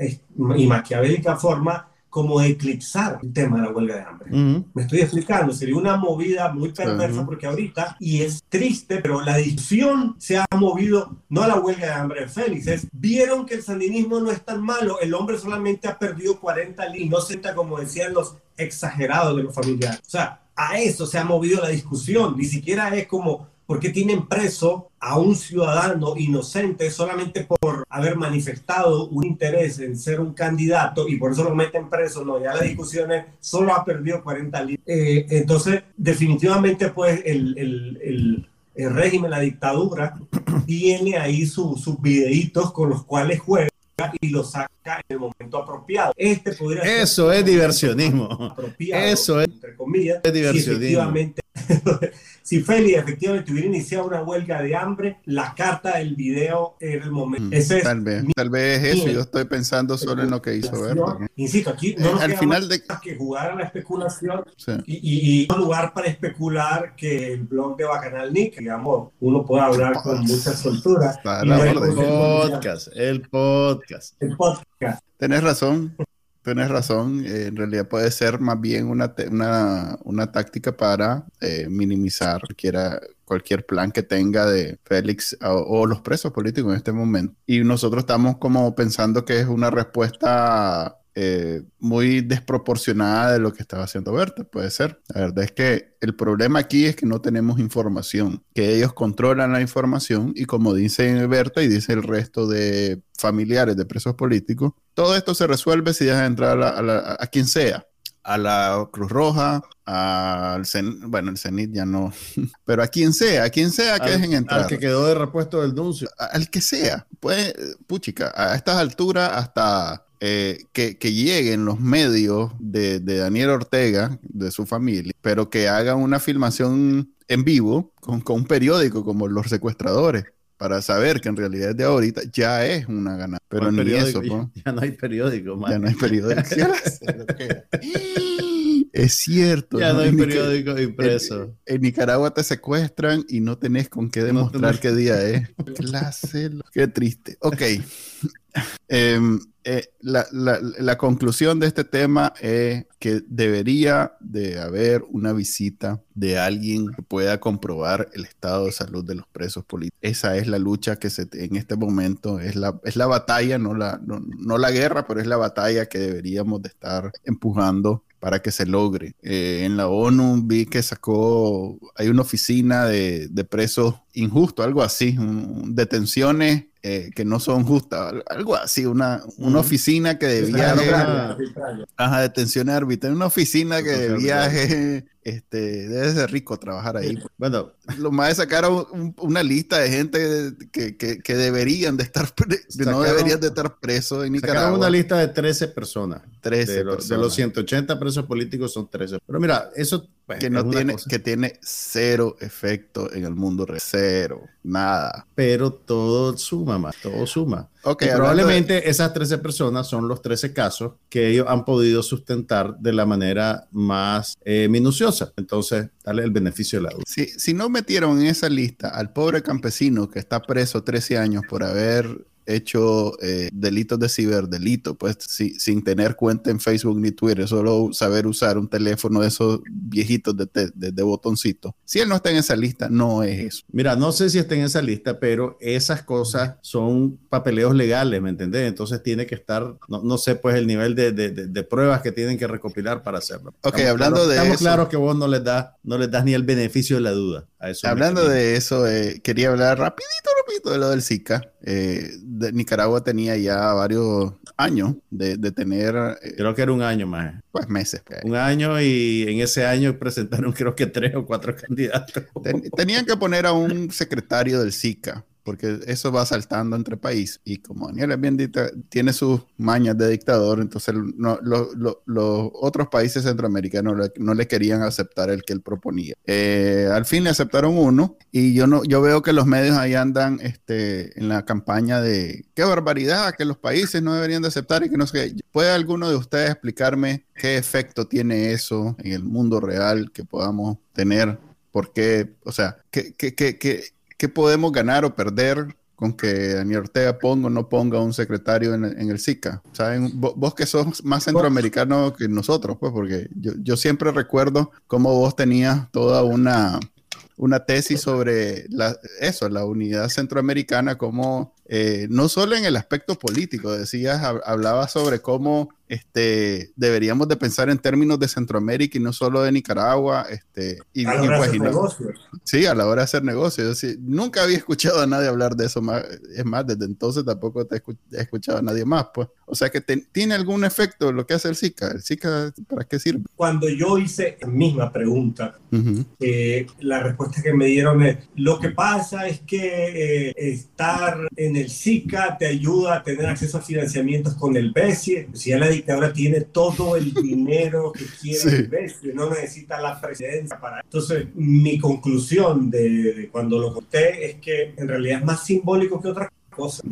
y maquiavélica forma como eclipsar el tema de la huelga de hambre. Ujú. Me estoy explicando, sería una movida muy perversa Ujú. porque ahorita, y es triste, pero la discusión se ha movido, no a la huelga de hambre de Félix, es, vieron que el sandinismo no es tan malo, el hombre solamente ha perdido 40 libras, no sienta como decían los exagerados de los familiares. O sea, a eso se ha movido la discusión, ni siquiera es como, ¿por qué tienen preso a un ciudadano inocente solamente por haber manifestado un interés en ser un candidato y por eso lo meten preso? No, ya la discusión es, solo ha perdido 40 libras. Eh, entonces, definitivamente, pues, el, el, el, el régimen, la dictadura, tiene ahí su- sus videitos con los cuales juega y los saca en el momento apropiado. Este podría ser Eso es diversionismo. apropiado, Eso es- entre comillas, es si diversionismo. efectivamente, si Félix efectivamente hubiera iniciado una huelga de hambre, la carta del video era el momento. Mm, Ese es tal vez, mi tal vez es eso. Yo estoy pensando solo en lo que hizo. Insisto, aquí no Eh, nos al queda final de- que jugar a la especulación Sí. y, y, y un lugar para especular que el blog de Bacanal Nick, digamos, uno puede hablar con mucha soltura. Orden. se podría- Podcast, el podcast. El podcast. Tenés razón, tenés razón. Eh, en realidad puede ser más bien una, una, una táctica para eh, minimizar cualquiera, cualquier plan que tenga de Félix o los presos políticos en este momento. Y nosotros estamos como pensando que es una respuesta eh, muy desproporcionada de lo que estaba haciendo Berta. Puede ser. La verdad es que el problema aquí es que no tenemos información, que ellos controlan la información y como dice Berta y dice el resto de familiares de presos políticos, todo esto se resuelve si dejan entrar a, la- a la- a quien sea, a la Cruz Roja, al CEN, bueno, el CENIT ya no, pero a quien sea, a quien sea que Al- dejen entrar Al que quedó de repuesto del Nuncio. a- al que sea. Pues, puchica, a estas alturas hasta eh, que, que lleguen los medios de, de Daniel Ortega, de su familia, pero que hagan una filmación en vivo con, con un periódico como Los Secuestradores. Para saber que en realidad de ahorita ya es una ganancia. Pero ¿Cuál ni periódico? eso. Ya, ya no hay periódico, man. ya no hay periódico. Que- Es cierto. Ya no hay periódico impreso. En, en Nicaragua te secuestran y no tenés con qué demostrar tenés- qué día es. Clase, qué triste. Ok. Em, eh, la, la- la conclusión de este tema es que debería de haber una visita de alguien que pueda comprobar el estado de salud de los presos políticos. Esa es la lucha que se, en este momento es la, es la batalla, no la, no, no la guerra, pero es la batalla que deberíamos de estar empujando para que se logre. Eh, en la ONU vi que sacó, hay una oficina de, de presos injustos, algo así, detenciones eh, que no son justas, algo así, una, una oficina que de viaje, ajá, detenciones arbitrarias, una oficina que de viaje este, debe ser rico trabajar ahí. Bueno, lo más sacaron una lista de gente que, que, deberían de estar, no deberían de estar presos en Nicaragua. Sacaron una lista de 13 personas. 13 de, los, de los 180 presos políticos son 13. Pero mira, eso pues, que no tiene, que tiene cero efecto en el mundo real. Cero, nada. Pero todo suma más, todo suma. Okay, probablemente esas 13 personas son los 13 casos que ellos han podido sustentar de la manera más eh, minuciosa. Entonces, dale el beneficio de la duda. Si, si no metieron en esa lista al pobre campesino que está preso 13 años por haber hecho eh, delitos de ciberdelito, pues sin tener cuenta en Facebook ni Twitter, solo saber usar un teléfono de esos viejitos de, de, botoncito. Si él no está en esa lista, no es eso. Mira, no sé si está en esa lista, pero esas cosas son papeleos legales, ¿me entendés? Entonces tiene que estar, no, no sé, pues el nivel de, de, pruebas que tienen que recopilar para hacerlo. Ok, hablando de estamos claros que vos no les das, no les das ni el beneficio de la duda. A eso hablando de eso, eh, quería hablar rapidito, rapidito de lo del Zika. Eh, Nicaragua tenía ya varios años de, tener... Eh, creo que era un año más. Pues meses. Pues. Un año y en ese año presentaron creo que tres o cuatro candidatos. tenían que poner a un secretario del SICA porque eso va saltando entre países. Y como Daniel es bien tiene sus mañas de dictador, entonces los otros países centroamericanos no le, querían aceptar el que él proponía. Eh, al fin le aceptaron uno, y yo no yo veo que los medios ahí andan este, en la campaña de qué barbaridad, que los países no deberían de aceptar y que no sé ¿Puede alguno de ustedes explicarme qué efecto tiene eso en el mundo real que podamos tener? ¿Por qué? O sea, ¿qué, qué, qué, qué ¿qué podemos ganar o perder con que Daniel Ortega ponga o no ponga un secretario en, el SICA? ¿Saben? Vos, que sos más centroamericano que nosotros, pues, porque yo, yo siempre recuerdo cómo vos tenías toda una, una tesis sobre la, eso, la unidad centroamericana, como eh, no solo en el aspecto político, decías, hablabas sobre cómo este, deberíamos de pensar en términos de Centroamérica y no solo de Nicaragua. Este, y, a la hora de pues, hacer negocios. Sí, a la hora de hacer negocios. nunca había escuchado a nadie hablar de eso. Más, es más, desde entonces tampoco te he escuchado a nadie más. Pues. O sea que tiene algún efecto lo que hace el SICA. ¿El SICA para qué sirve? Cuando yo hice la misma pregunta, eh, la respuesta que me dieron es, lo que pasa es que eh, estar en el SICA te ayuda a tener acceso a financiamientos con el BESIE. Si ya la que ahora tiene todo el dinero que quiere sí. no necesita la presidencia para... Entonces, mi conclusión de, cuando lo conté es que en realidad es más simbólico que otra cosa.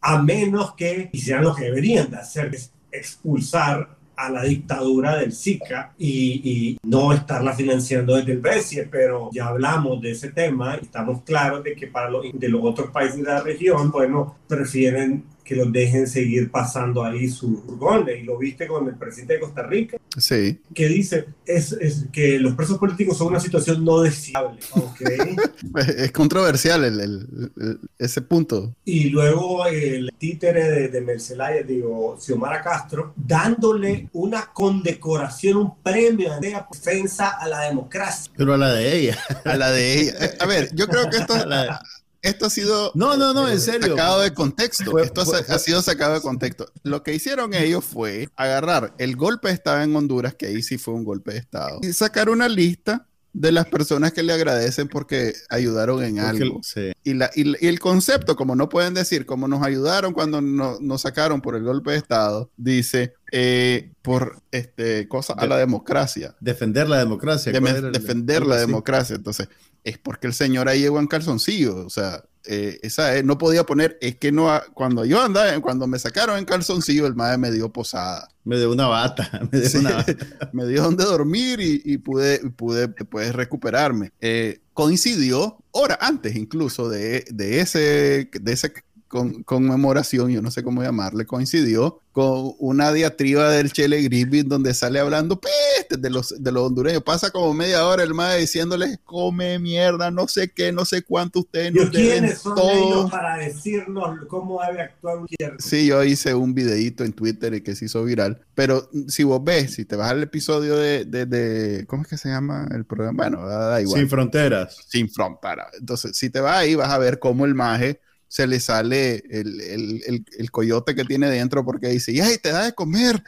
A menos que hicieran lo que deberían de hacer, es expulsar a la dictadura del SICA y, no estarla financiando desde el BESIE, pero ya hablamos de ese tema estamos claros de que para los, de los otros países de la región, bueno, prefieren que los dejen seguir pasando ahí sus goles. Y lo viste con el presidente de Costa Rica. Sí. Que dice es, es que los presos políticos son una situación no deseable. Okay. es controversial el, ese punto. Y luego el títere de, de Mercelaya, digo, Xiomara Castro, dándole una condecoración, un premio de defensa a la democracia. Pero a la de ella. A la de ella. A ver, yo creo que esto esto ha sido no, no, no, en serio. sacado de contexto. esto ha, sido sacado de contexto. Lo que hicieron ellos fue agarrar el golpe de Estado en Honduras, que ahí sí fue un golpe de Estado, y sacar una lista de las personas que le agradecen porque ayudaron en algo. Y, la, y, el concepto, como no pueden decir, como nos ayudaron cuando nos sacaron por el golpe de Estado, dice eh, por este cosa a la democracia. Defender la democracia. defender la democracia. Entonces, es porque el señor ahí llegó en calzoncillo. O sea, eh, esa no podía poner, es que no, cuando yo andaba, cuando me sacaron en calzoncillo, el madre me dio posada. Me dio una bata. Me dio, una me dio donde dormir y, pude, pude después recuperarme. Eh, coincidió, hora antes incluso de, de, ese, de ese con, conmemoración, yo no sé cómo llamarle, coincidió con una diatriba del Chele Griffith donde sale hablando peste de los, de los hondureños. Pasa como media hora el más diciéndoles, come mierda, no sé qué, no sé cuánto ustedes nos ¿Quiénes son todo. para decirnos cómo debe actuar un Sí, yo hice un videito en Twitter y que se hizo viral. Pero si vos ves, si te vas al episodio de, de, ¿cómo es que se llama el programa? Bueno, da igual. Sin fronteras. Sin fronteras. Entonces, si te vas ahí, vas a ver cómo el maje se le sale el, coyote que tiene dentro porque dice, ¡ay, te da de comer!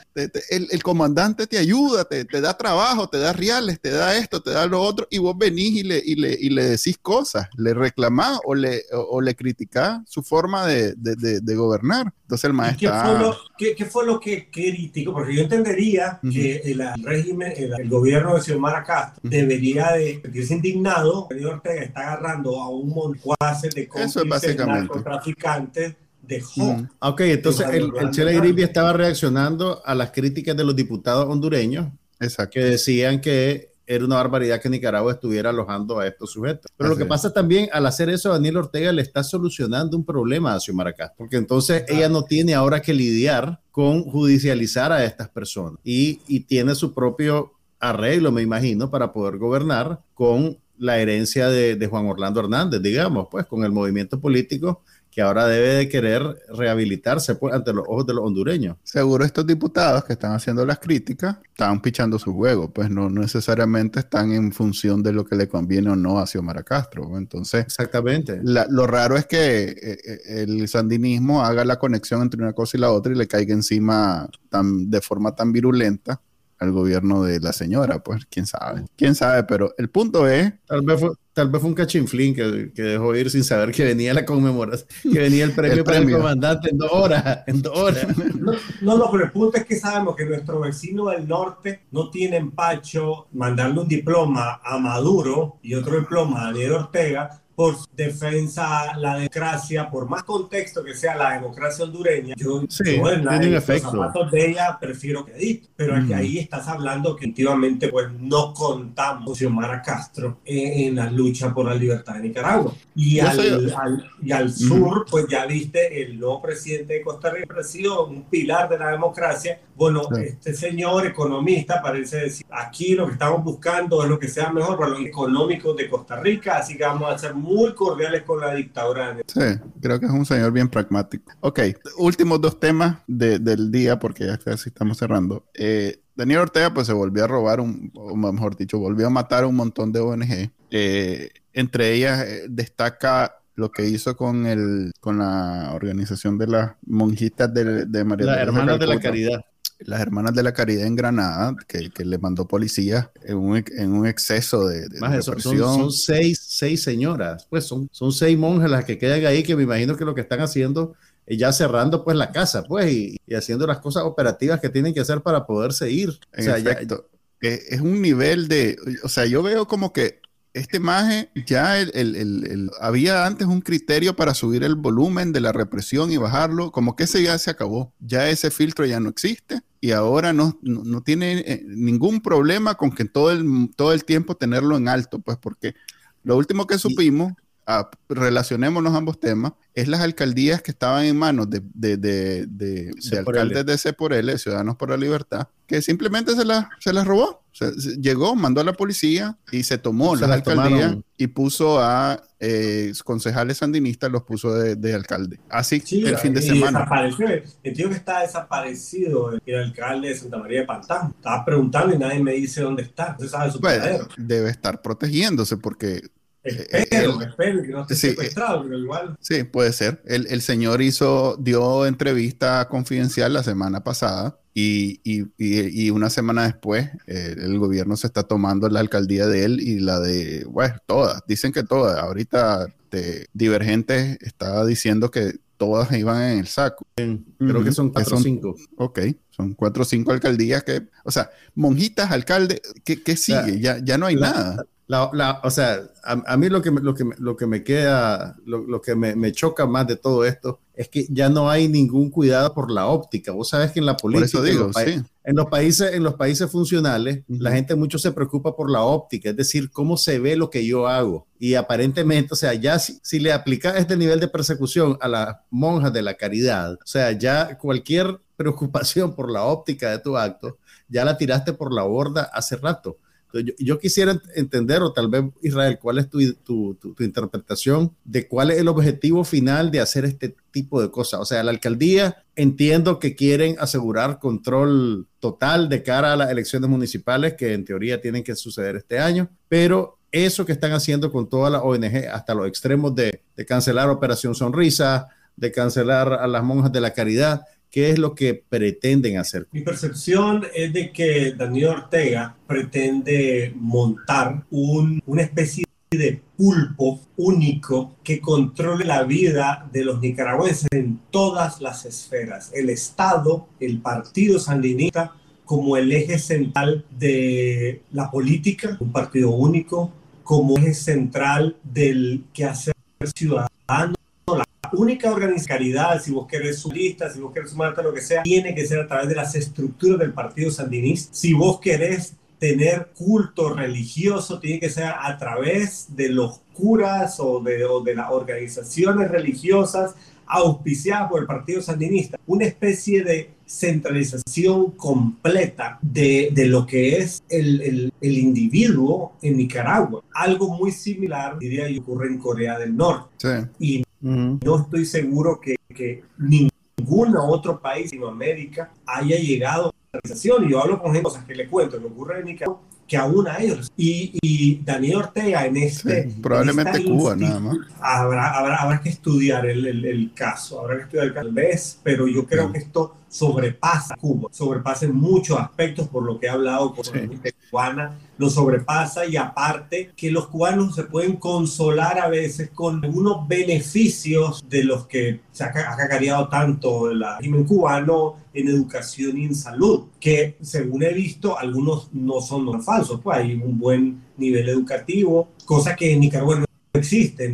el, comandante te ayuda, te, da trabajo, te da reales, te da esto, te da lo otro, y vos venís y le, y le, y le decís cosas, le reclamás o le, o, le criticás su forma de, gobernar. Entonces el maestro... ¿Qué, fue lo, que criticó? Porque yo entendería que el, régimen, el, gobierno de Xiomara Castro debería de sentirse indignado. El Ortega está agarrando a un montón de cómplices narcotraficantes de mm. Ok, entonces el, el Chile estaba reaccionando a las críticas de los diputados hondureños Exacto. que decían que era una barbaridad que Nicaragua estuviera alojando a estos sujetos. Pero lo que pasa también, al hacer eso, Daniel Ortega le está solucionando un problema a Xiomara Castro, porque entonces ella no tiene ahora que lidiar con judicializar a estas personas y, y tiene su propio arreglo, me imagino, para poder gobernar con la herencia de, de, Juan Orlando Hernández, digamos, pues con el movimiento político que ahora debe de querer rehabilitarse pues, ante los ojos de los hondureños. Seguro estos diputados que están haciendo las críticas están pichando su juego, pues no necesariamente están en función de lo que le conviene o no a Xiomara Castro. Entonces, exactamente. lo raro es que eh, eh, el sandinismo haga la conexión entre una cosa y la otra y le caiga encima tan, de forma tan virulenta al gobierno de la señora, pues quién sabe, quién sabe, pero el punto es... Tal vez fue, tal vez fue un cachinflín que, que dejó ir sin saber que venía la conmemoración, que venía el premio, para el comandante en dos horas, en dos horas. No, no, pero el punto es que sabemos que nuestro vecino del norte no tiene empacho mandarle un diploma a Maduro y otro diploma a Daniel Ortega por defensa la democracia, por más contexto que sea la democracia hondureña, yo, sí, en, los zapatos de ella prefiero que Edith, pero mm. ahí estás hablando que últimamente pues no contamos con Xiomara Castro en, la lucha por la libertad de Nicaragua. Y, al, y al, sur, pues ya viste, el nuevo presidente de Costa Rica ha sido un pilar de la democracia. Bueno, este señor economista parece decir, aquí lo que estamos buscando es lo que sea mejor para los económicos de Costa Rica, así que vamos a hacer muy cordiales con la dictadura. Sí, creo que es un señor bien pragmático. Ok, últimos dos temas del día, porque ya casi estamos cerrando. Eh, Daniel Ortega pues se volvió a robar, un, o mejor dicho, volvió a matar a un montón de ONG. Eh, entre ellas eh, destaca lo que hizo con el con la organización de las monjitas de, de María Las Hermanas de la Caridad. Las hermanas de la caridad en Granada, que, que le mandó policía en un, en un exceso de, de son, son, seis, seis señoras, pues son, son seis monjas las que quedan ahí, que me imagino que lo que están haciendo ya cerrando pues la casa, pues, y, haciendo las cosas operativas que tienen que hacer para poderse ir. o sea, es un nivel de, o sea, yo veo como que este maje ya el, el, el, había antes un criterio para subir el volumen de la represión y bajarlo, como que ese ya se acabó, ya ese filtro ya no existe y ahora no, no, tiene eh, ningún problema con que todo el, todo el tiempo tenerlo en alto, pues porque lo último que supimos relacionémonos ambos temas, es las alcaldías que estaban en manos de, de, de, de, alcaldes de C por L, Ciudadanos por la Libertad, que simplemente se las se las robó. llegó, mandó a la policía y se tomó las alcaldías y puso a eh, concejales sandinistas, los puso de, alcalde. Así el fin de semana. Entiendo que está desaparecido el alcalde de Santa María de Pantán. Estaba preguntando y nadie me dice dónde está. sabe su pues, debe estar protegiéndose porque Espero, espero que no esté sí, secuestrado, pero igual. Sí, puede ser. El, el, señor hizo, dio entrevista confidencial la semana pasada y, y, y, una semana después eh, el gobierno se está tomando la alcaldía de él y la de, bueno, todas, dicen que todas. Ahorita de Divergentes estaba diciendo que todas iban en el saco. Creo que son cuatro o cinco. Ok, son cuatro o cinco alcaldías que, o sea, monjitas, alcalde, ¿qué, qué sigue? ya, ya no hay nada. La, la, o sea, a, mí lo que, lo que, lo que me queda, lo, lo que me, me, choca más de todo esto es que ya no hay ningún cuidado por la óptica. Vos sabes que en la política, digo, en, los sí. en, los países, en los países funcionales, la gente mucho se preocupa por la óptica, es decir, cómo se ve lo que yo hago. Y aparentemente, o sea, ya si, si le aplicas este nivel de persecución a las monjas de la caridad, o sea, ya cualquier preocupación por la óptica de tu acto, ya la tiraste por la borda hace rato. Yo, quisiera entender, o tal vez Israel, cuál es tu, interpretación de cuál es el objetivo final de hacer este tipo de cosas. O sea, la alcaldía entiendo que quieren asegurar control total de cara a las elecciones municipales que en teoría tienen que suceder este año, pero eso que están haciendo con toda la ONG hasta los extremos de cancelar Operación Sonrisa, de cancelar a las monjas de la caridad, ¿Qué es lo que pretenden hacer? Mi percepción es de que Daniel Ortega pretende montar un, una especie de pulpo único que controle la vida de los nicaragüenses en todas las esferas. El Estado, el Partido Sandinista como el eje central de la política, un partido único, como eje central del quehacer ciudadano única organización, si vos querés su lista, si vos querés sumarte lo que sea, tiene que ser a través de las estructuras del Partido Sandinista. Si vos querés tener culto religioso, tiene que ser a través de los curas o de, de las organizaciones religiosas auspiciadas por el Partido Sandinista. Una especie de centralización completa de, de lo que es el, el, el, individuo en Nicaragua. Algo muy similar, diría yo, ocurre en Corea del Norte. Sí. Y no estoy seguro que, que ningún otro país de Latinoamérica haya llegado a la organización. Y yo hablo con gente, cosas que le cuento, que ocurre en Nicaragua, que aún a ellos. Y, y Daniel Ortega en este... Sí, probablemente Cuba nada más. Habrá, habrá, habrá que estudiar el, el, el, caso, habrá que estudiar el caso, tal vez, pero yo creo sí. que esto sobrepasa Cuba, sobrepasa en muchos aspectos por lo que he hablado con sí. Cubana, lo sobrepasa y aparte que los cubanos se pueden consolar a veces con algunos beneficios de los que se ha, cacareado tanto el régimen cubano en educación y en salud, que según he visto algunos no son falsos, pues hay un buen nivel educativo, cosa que en Nicaragua no existe,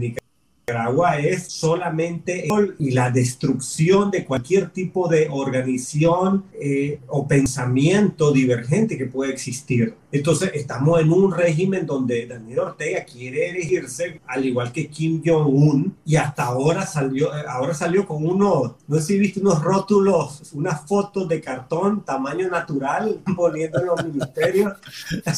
Nicaragua es solamente y la destrucción de cualquier tipo de organización eh, o pensamiento divergente que pueda existir. Entonces estamos en un régimen donde Daniel Ortega quiere elegirse al igual que Kim Jong-un y hasta ahora salió, eh, ahora salió con unos, no sé si viste unos rótulos, unas fotos de cartón tamaño natural poniendo en los ministerios.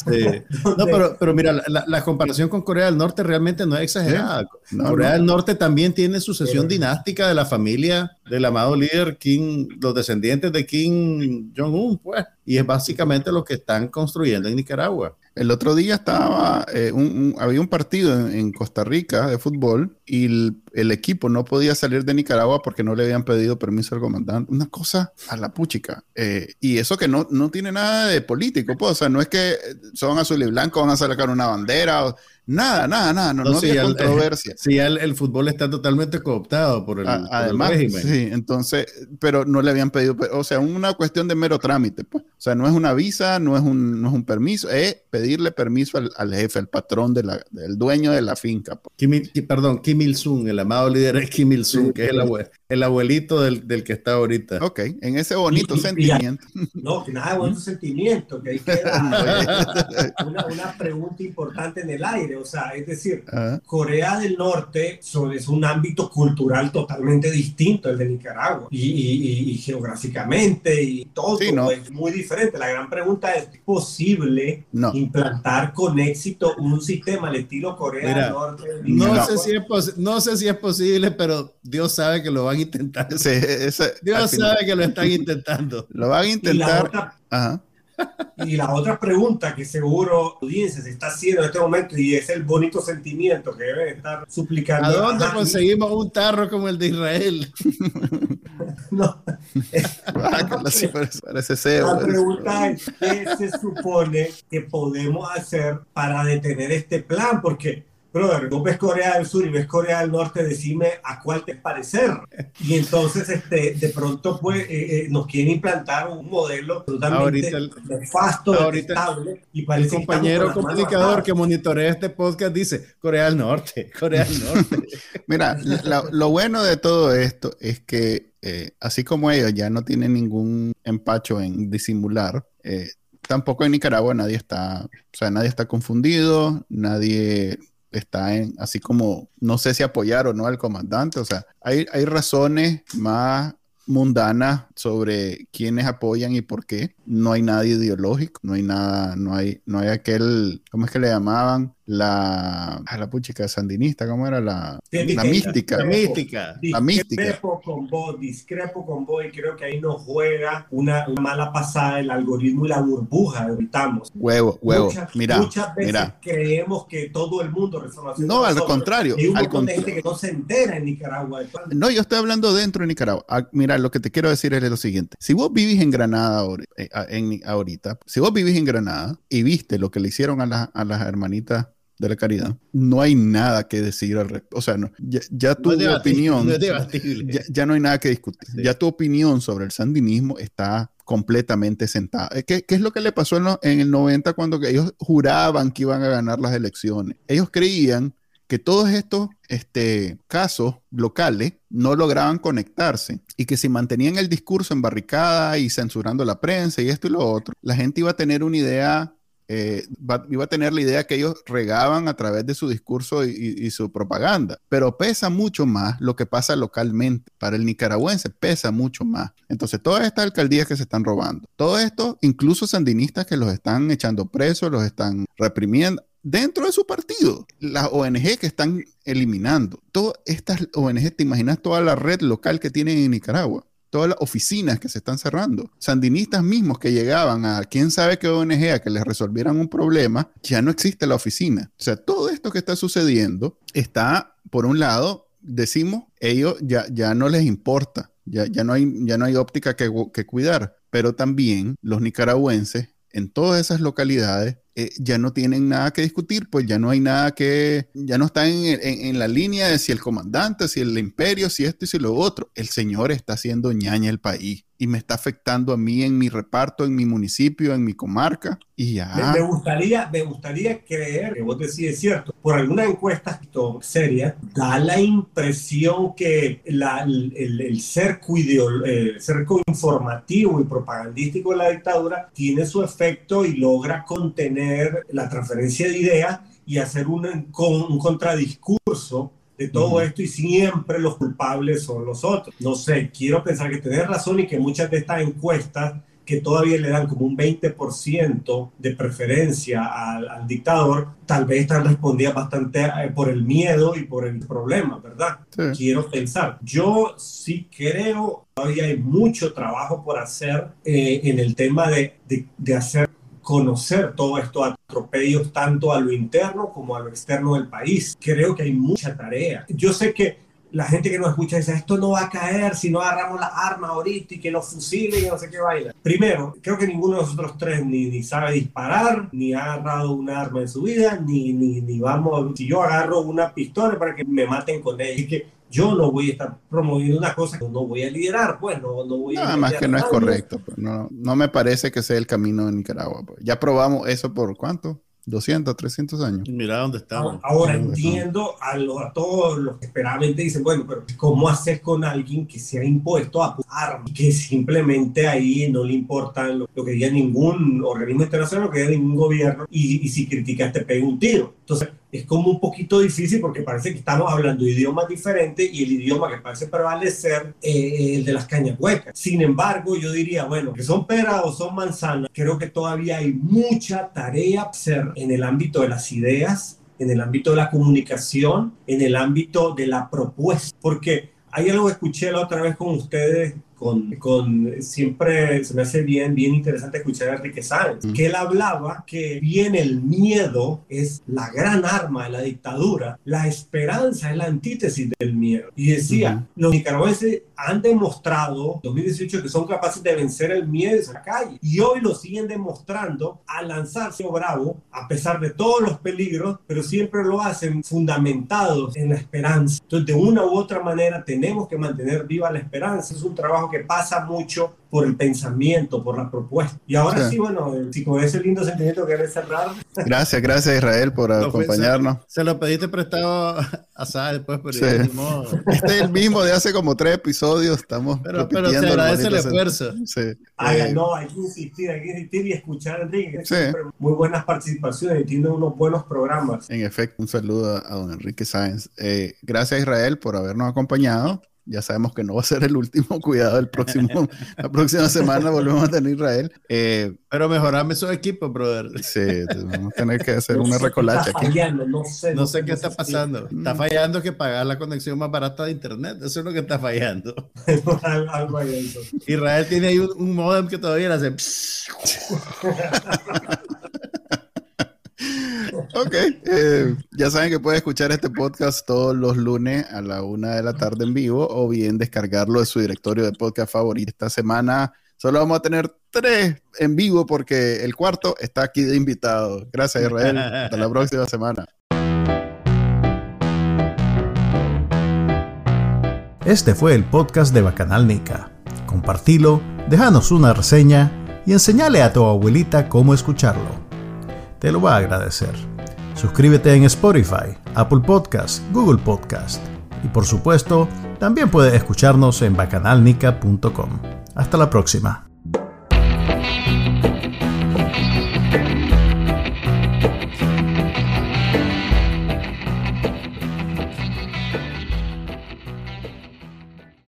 Sí. no, pero, pero mira, la, la, comparación con Corea del Norte realmente no es exagerada. ¿Sí? No, Corea no. Del Norte también tiene sucesión dinástica de la familia del amado líder Kim, los descendientes de Kim Jong-un, pues. Y es básicamente lo que están construyendo en Nicaragua. El otro día estaba, eh, un, un, había un partido en, en, Costa Rica de fútbol y el, el, equipo no podía salir de Nicaragua porque no le habían pedido permiso al comandante. Una cosa a la puchica. Eh, y eso que no, no tiene nada de político, pues. O sea, no es que son azul y blanco, van a sacar una bandera. O, Nada, nada, nada, no, no, no había controversia. El, sí, el, el, fútbol está totalmente cooptado por el, A, además, por régimen. Sí, entonces, pero no le habían pedido, o sea, una cuestión de mero trámite, pues. O sea, no es una visa, no es un, no es un permiso, es pedirle permiso al, al jefe, al patrón de la, del dueño de la finca. Pues. Kim, perdón, Kim Il-sung, el amado líder es Kim Il-sung, sí, que es el, abuelo, el abuelito del, del, que está ahorita. Ok, en ese bonito y, sentimiento. Y, no, que nada de bonito sentimiento, que ahí queda una, una pregunta importante en el aire, o sea, es decir, Uh -huh. Corea del Norte es un ámbito cultural totalmente distinto al de Nicaragua y, y, y geográficamente y todo sí, no. es muy diferente. La gran pregunta es, ¿es posible no. implantar con éxito un sistema al estilo Corea Mira, del Norte? No, no, sé si es no sé si es posible, pero Dios sabe que lo van a intentar. Sí, ese, Dios sabe que lo están intentando. Lo van a intentar. Otra, Ajá. Y la otra pregunta que seguro audiencia se está haciendo en este momento y es el bonito sentimiento que debe estar suplicando. ¿A dónde a conseguimos un tarro como el de Israel? no. sí, parece ser. La pregunta es, ¿qué se supone que podemos hacer para detener este plan? Porque brother, vos ves Corea del Sur y ves Corea del Norte, decime a cuál te parecer. Y entonces, este, de pronto, pues, eh, eh, nos quieren implantar un modelo totalmente nefasto, detestable. Y parece el compañero comunicador que monitorea este podcast dice Corea del Norte, Corea del Norte. Mira, la, lo bueno de todo esto es que, eh, así como ellos ya no tienen ningún empacho en disimular, eh, tampoco en Nicaragua nadie está, o sea, nadie está confundido, nadie está en, así como, no sé si apoyar o no al comandante, o sea, hay, hay razones más mundanas sobre quiénes apoyan y por qué. No hay nadie ideológico, no hay nada, no hay, no hay aquel, ¿cómo es que le llamaban? La, a la puchica sandinista, ¿cómo era? La, la mística. La mística. La mística. Discrepo con vos, discrepo con vos y creo que ahí nos juega una, una mala pasada el algoritmo y la burbuja que estamos. Huevo, huevo. Muchas, mira, muchas veces mira. creemos que todo el mundo No, al contrario, hay un al montón de contra- gente que no se entera en Nicaragua. de. No, yo estoy hablando dentro de Nicaragua. Ah, mira, lo que te quiero decir es lo siguiente. Si vos vivís en Granada ahori- eh, en- ahorita, si vos vivís en Granada y viste lo que le hicieron a, las- a las hermanitas de la caridad, no hay nada que decir al respecto. O sea, no, ya, ya tu No opinión, no es debatible. ya, ya no hay nada que discutir. Sí. Ya tu opinión sobre el sandinismo está completamente sentada. Eh, ¿Qué, qué es lo que le pasó en, lo- en el 90 cuando ellos juraban que iban a ganar las elecciones? Ellos creían que todos estos este, casos locales no lograban conectarse y que si mantenían el discurso en barricada y censurando la prensa y esto y lo otro, la gente iba a tener una idea, eh, iba a tener la idea que ellos regaban a través de su discurso y su propaganda. Pero pesa mucho más lo que pasa localmente. Para el nicaragüense pesa mucho más. Entonces, todas estas alcaldías que se están robando, todo esto, incluso sandinistas que los están echando presos, los están reprimiendo, dentro de su partido, las ONG que están eliminando, todas estas ONG, ¿te imaginas toda la red local que tienen en Nicaragua? Todas las oficinas que se están cerrando, sandinistas mismos que llegaban a quién sabe qué ONG a que les resolvieran un problema, ya no existe la oficina. O sea, todo esto que está sucediendo está, por un lado, decimos, ellos ya, ya no les importa, ya, ya, no hay, ya no hay óptica que, que cuidar, pero también los nicaragüenses en todas esas localidades eh, ya no tienen nada que discutir, pues ya no hay nada que, ya no están en, en- en la línea de si el comandante, si el imperio, si esto y si lo otro. El señor está haciendo ñaña el país y me está afectando a mí en mi reparto, en mi municipio, en mi comarca y ya. Me, me gustaría, me gustaría creer que vos decís es cierto. Por algunas encuestas serias, da la impresión que la- el, el- cerco ideo- el cerco informativo y propagandístico de la dictadura tiene su efecto y logra contener la transferencia de ideas y hacer un, un contradiscurso de todo esto y siempre los culpables son los otros. No sé, quiero pensar que tenés razón y que muchas de estas encuestas que todavía le dan como un 20% de preferencia al, al dictador, tal vez están respondidas bastante eh, por el miedo y por el problema, ¿verdad? Sí. Quiero pensar. Yo sí creo, todavía hay mucho trabajo por hacer eh, en el tema de, de, de hacer conocer todos estos atropellos tanto a lo interno como a lo externo del país. Creo que hay mucha tarea. Yo sé que la gente que nos escucha dice, esto no va a caer si no agarramos las armas ahorita y que los fusiles y no sé qué vaina. Primero, creo que ninguno de nosotros tres ni, ni sabe disparar, ni ha agarrado un arma en su vida, ni, ni, ni vamos, si yo agarro una pistola para que me maten con ella. Así que yo no voy a estar promoviendo una cosa que no voy a liderar, pues no, no voy a... Nada más que no es correcto. pues, no, no me parece que sea el camino de Nicaragua. pues. Ya probamos eso por cuánto? 200, 300 años. Mira dónde estamos. Ahora entiendo a, lo- a todos los que esperablemente dicen, bueno, pero ¿cómo haces con alguien que se ha impuesto a armas? Que simplemente ahí no le importa lo, lo que diga ningún organismo internacional, lo que diga ningún gobierno, y, y si criticas te pega un tiro. Entonces, es como un poquito difícil porque parece que estamos hablando de idiomas diferentes y el idioma que parece prevalecer eh, el de las cañas huecas. Sin embargo, yo diría, bueno, que son peras o son manzanas, creo que todavía hay mucha tarea a hacer en el ámbito de las ideas, en el ámbito de la comunicación, en el ámbito de la propuesta, porque hay algo que escuché la otra vez con ustedes, con, con siempre se me hace bien, bien interesante escuchar a Enrique Sáenz, Mm. que él hablaba que bien el miedo es la gran arma de la dictadura, la esperanza es la antítesis del miedo. Y decía, Ujú. los nicaragüenses han demostrado en 2018 que son capaces de vencer el miedo en la calle y hoy lo siguen demostrando al lanzarse a bravo a pesar de todos los peligros, pero siempre lo hacen fundamentados en la esperanza. Entonces, de una u otra manera tenemos que mantener viva la esperanza. Es un trabajo que pasa mucho por el pensamiento, por la propuesta. Y ahora Sí. sí, bueno, si con ese lindo sentimiento querés cerrar, Gracias, gracias Israel por No, acompañarnos. Se lo pediste prestado a Sá después, pero Sí. ya ni modo. Este es el mismo de hace como tres episodios. Estamos Pero, pero se repitiendo el agradece el esfuerzo. Sí. haga, Eh, no, hay que insistir, hay que insistir y escuchar a Enrique. Sí. Siempre Muy buenas participaciones y tiene unos buenos programas. En efecto, un saludo a, a don Enrique Sáenz. Eh, gracias Israel por habernos acompañado. Ya sabemos que no va a ser el último. Cuidado, el próximo, la próxima semana volvemos a tener Israel. Eh, Pero mejorame esos equipos, brother. Sí, vamos a tener que hacer una recolacha aquí. no sé, no sé qué está pasando. Está fallando que pagar la conexión más barata de internet. Eso es lo que está fallando. Israel tiene ahí un, modem que todavía le hace. Ok, eh, ya saben que pueden escuchar este podcast todos los lunes a la una de la tarde en vivo o bien descargarlo de su directorio de podcast favorito. Esta semana solo vamos a tener tres en vivo porque el cuarto está aquí de invitado. Gracias Israel, hasta la próxima semana. Este fue el podcast de Bacanal Nica. Compartilo, déjanos una reseña y enseñale a tu abuelita cómo escucharlo te lo va a agradecer. Suscríbete en Spotify, Apple Podcast, Google Podcast y por supuesto, también puedes escucharnos en bacanalnica.com. Hasta la próxima.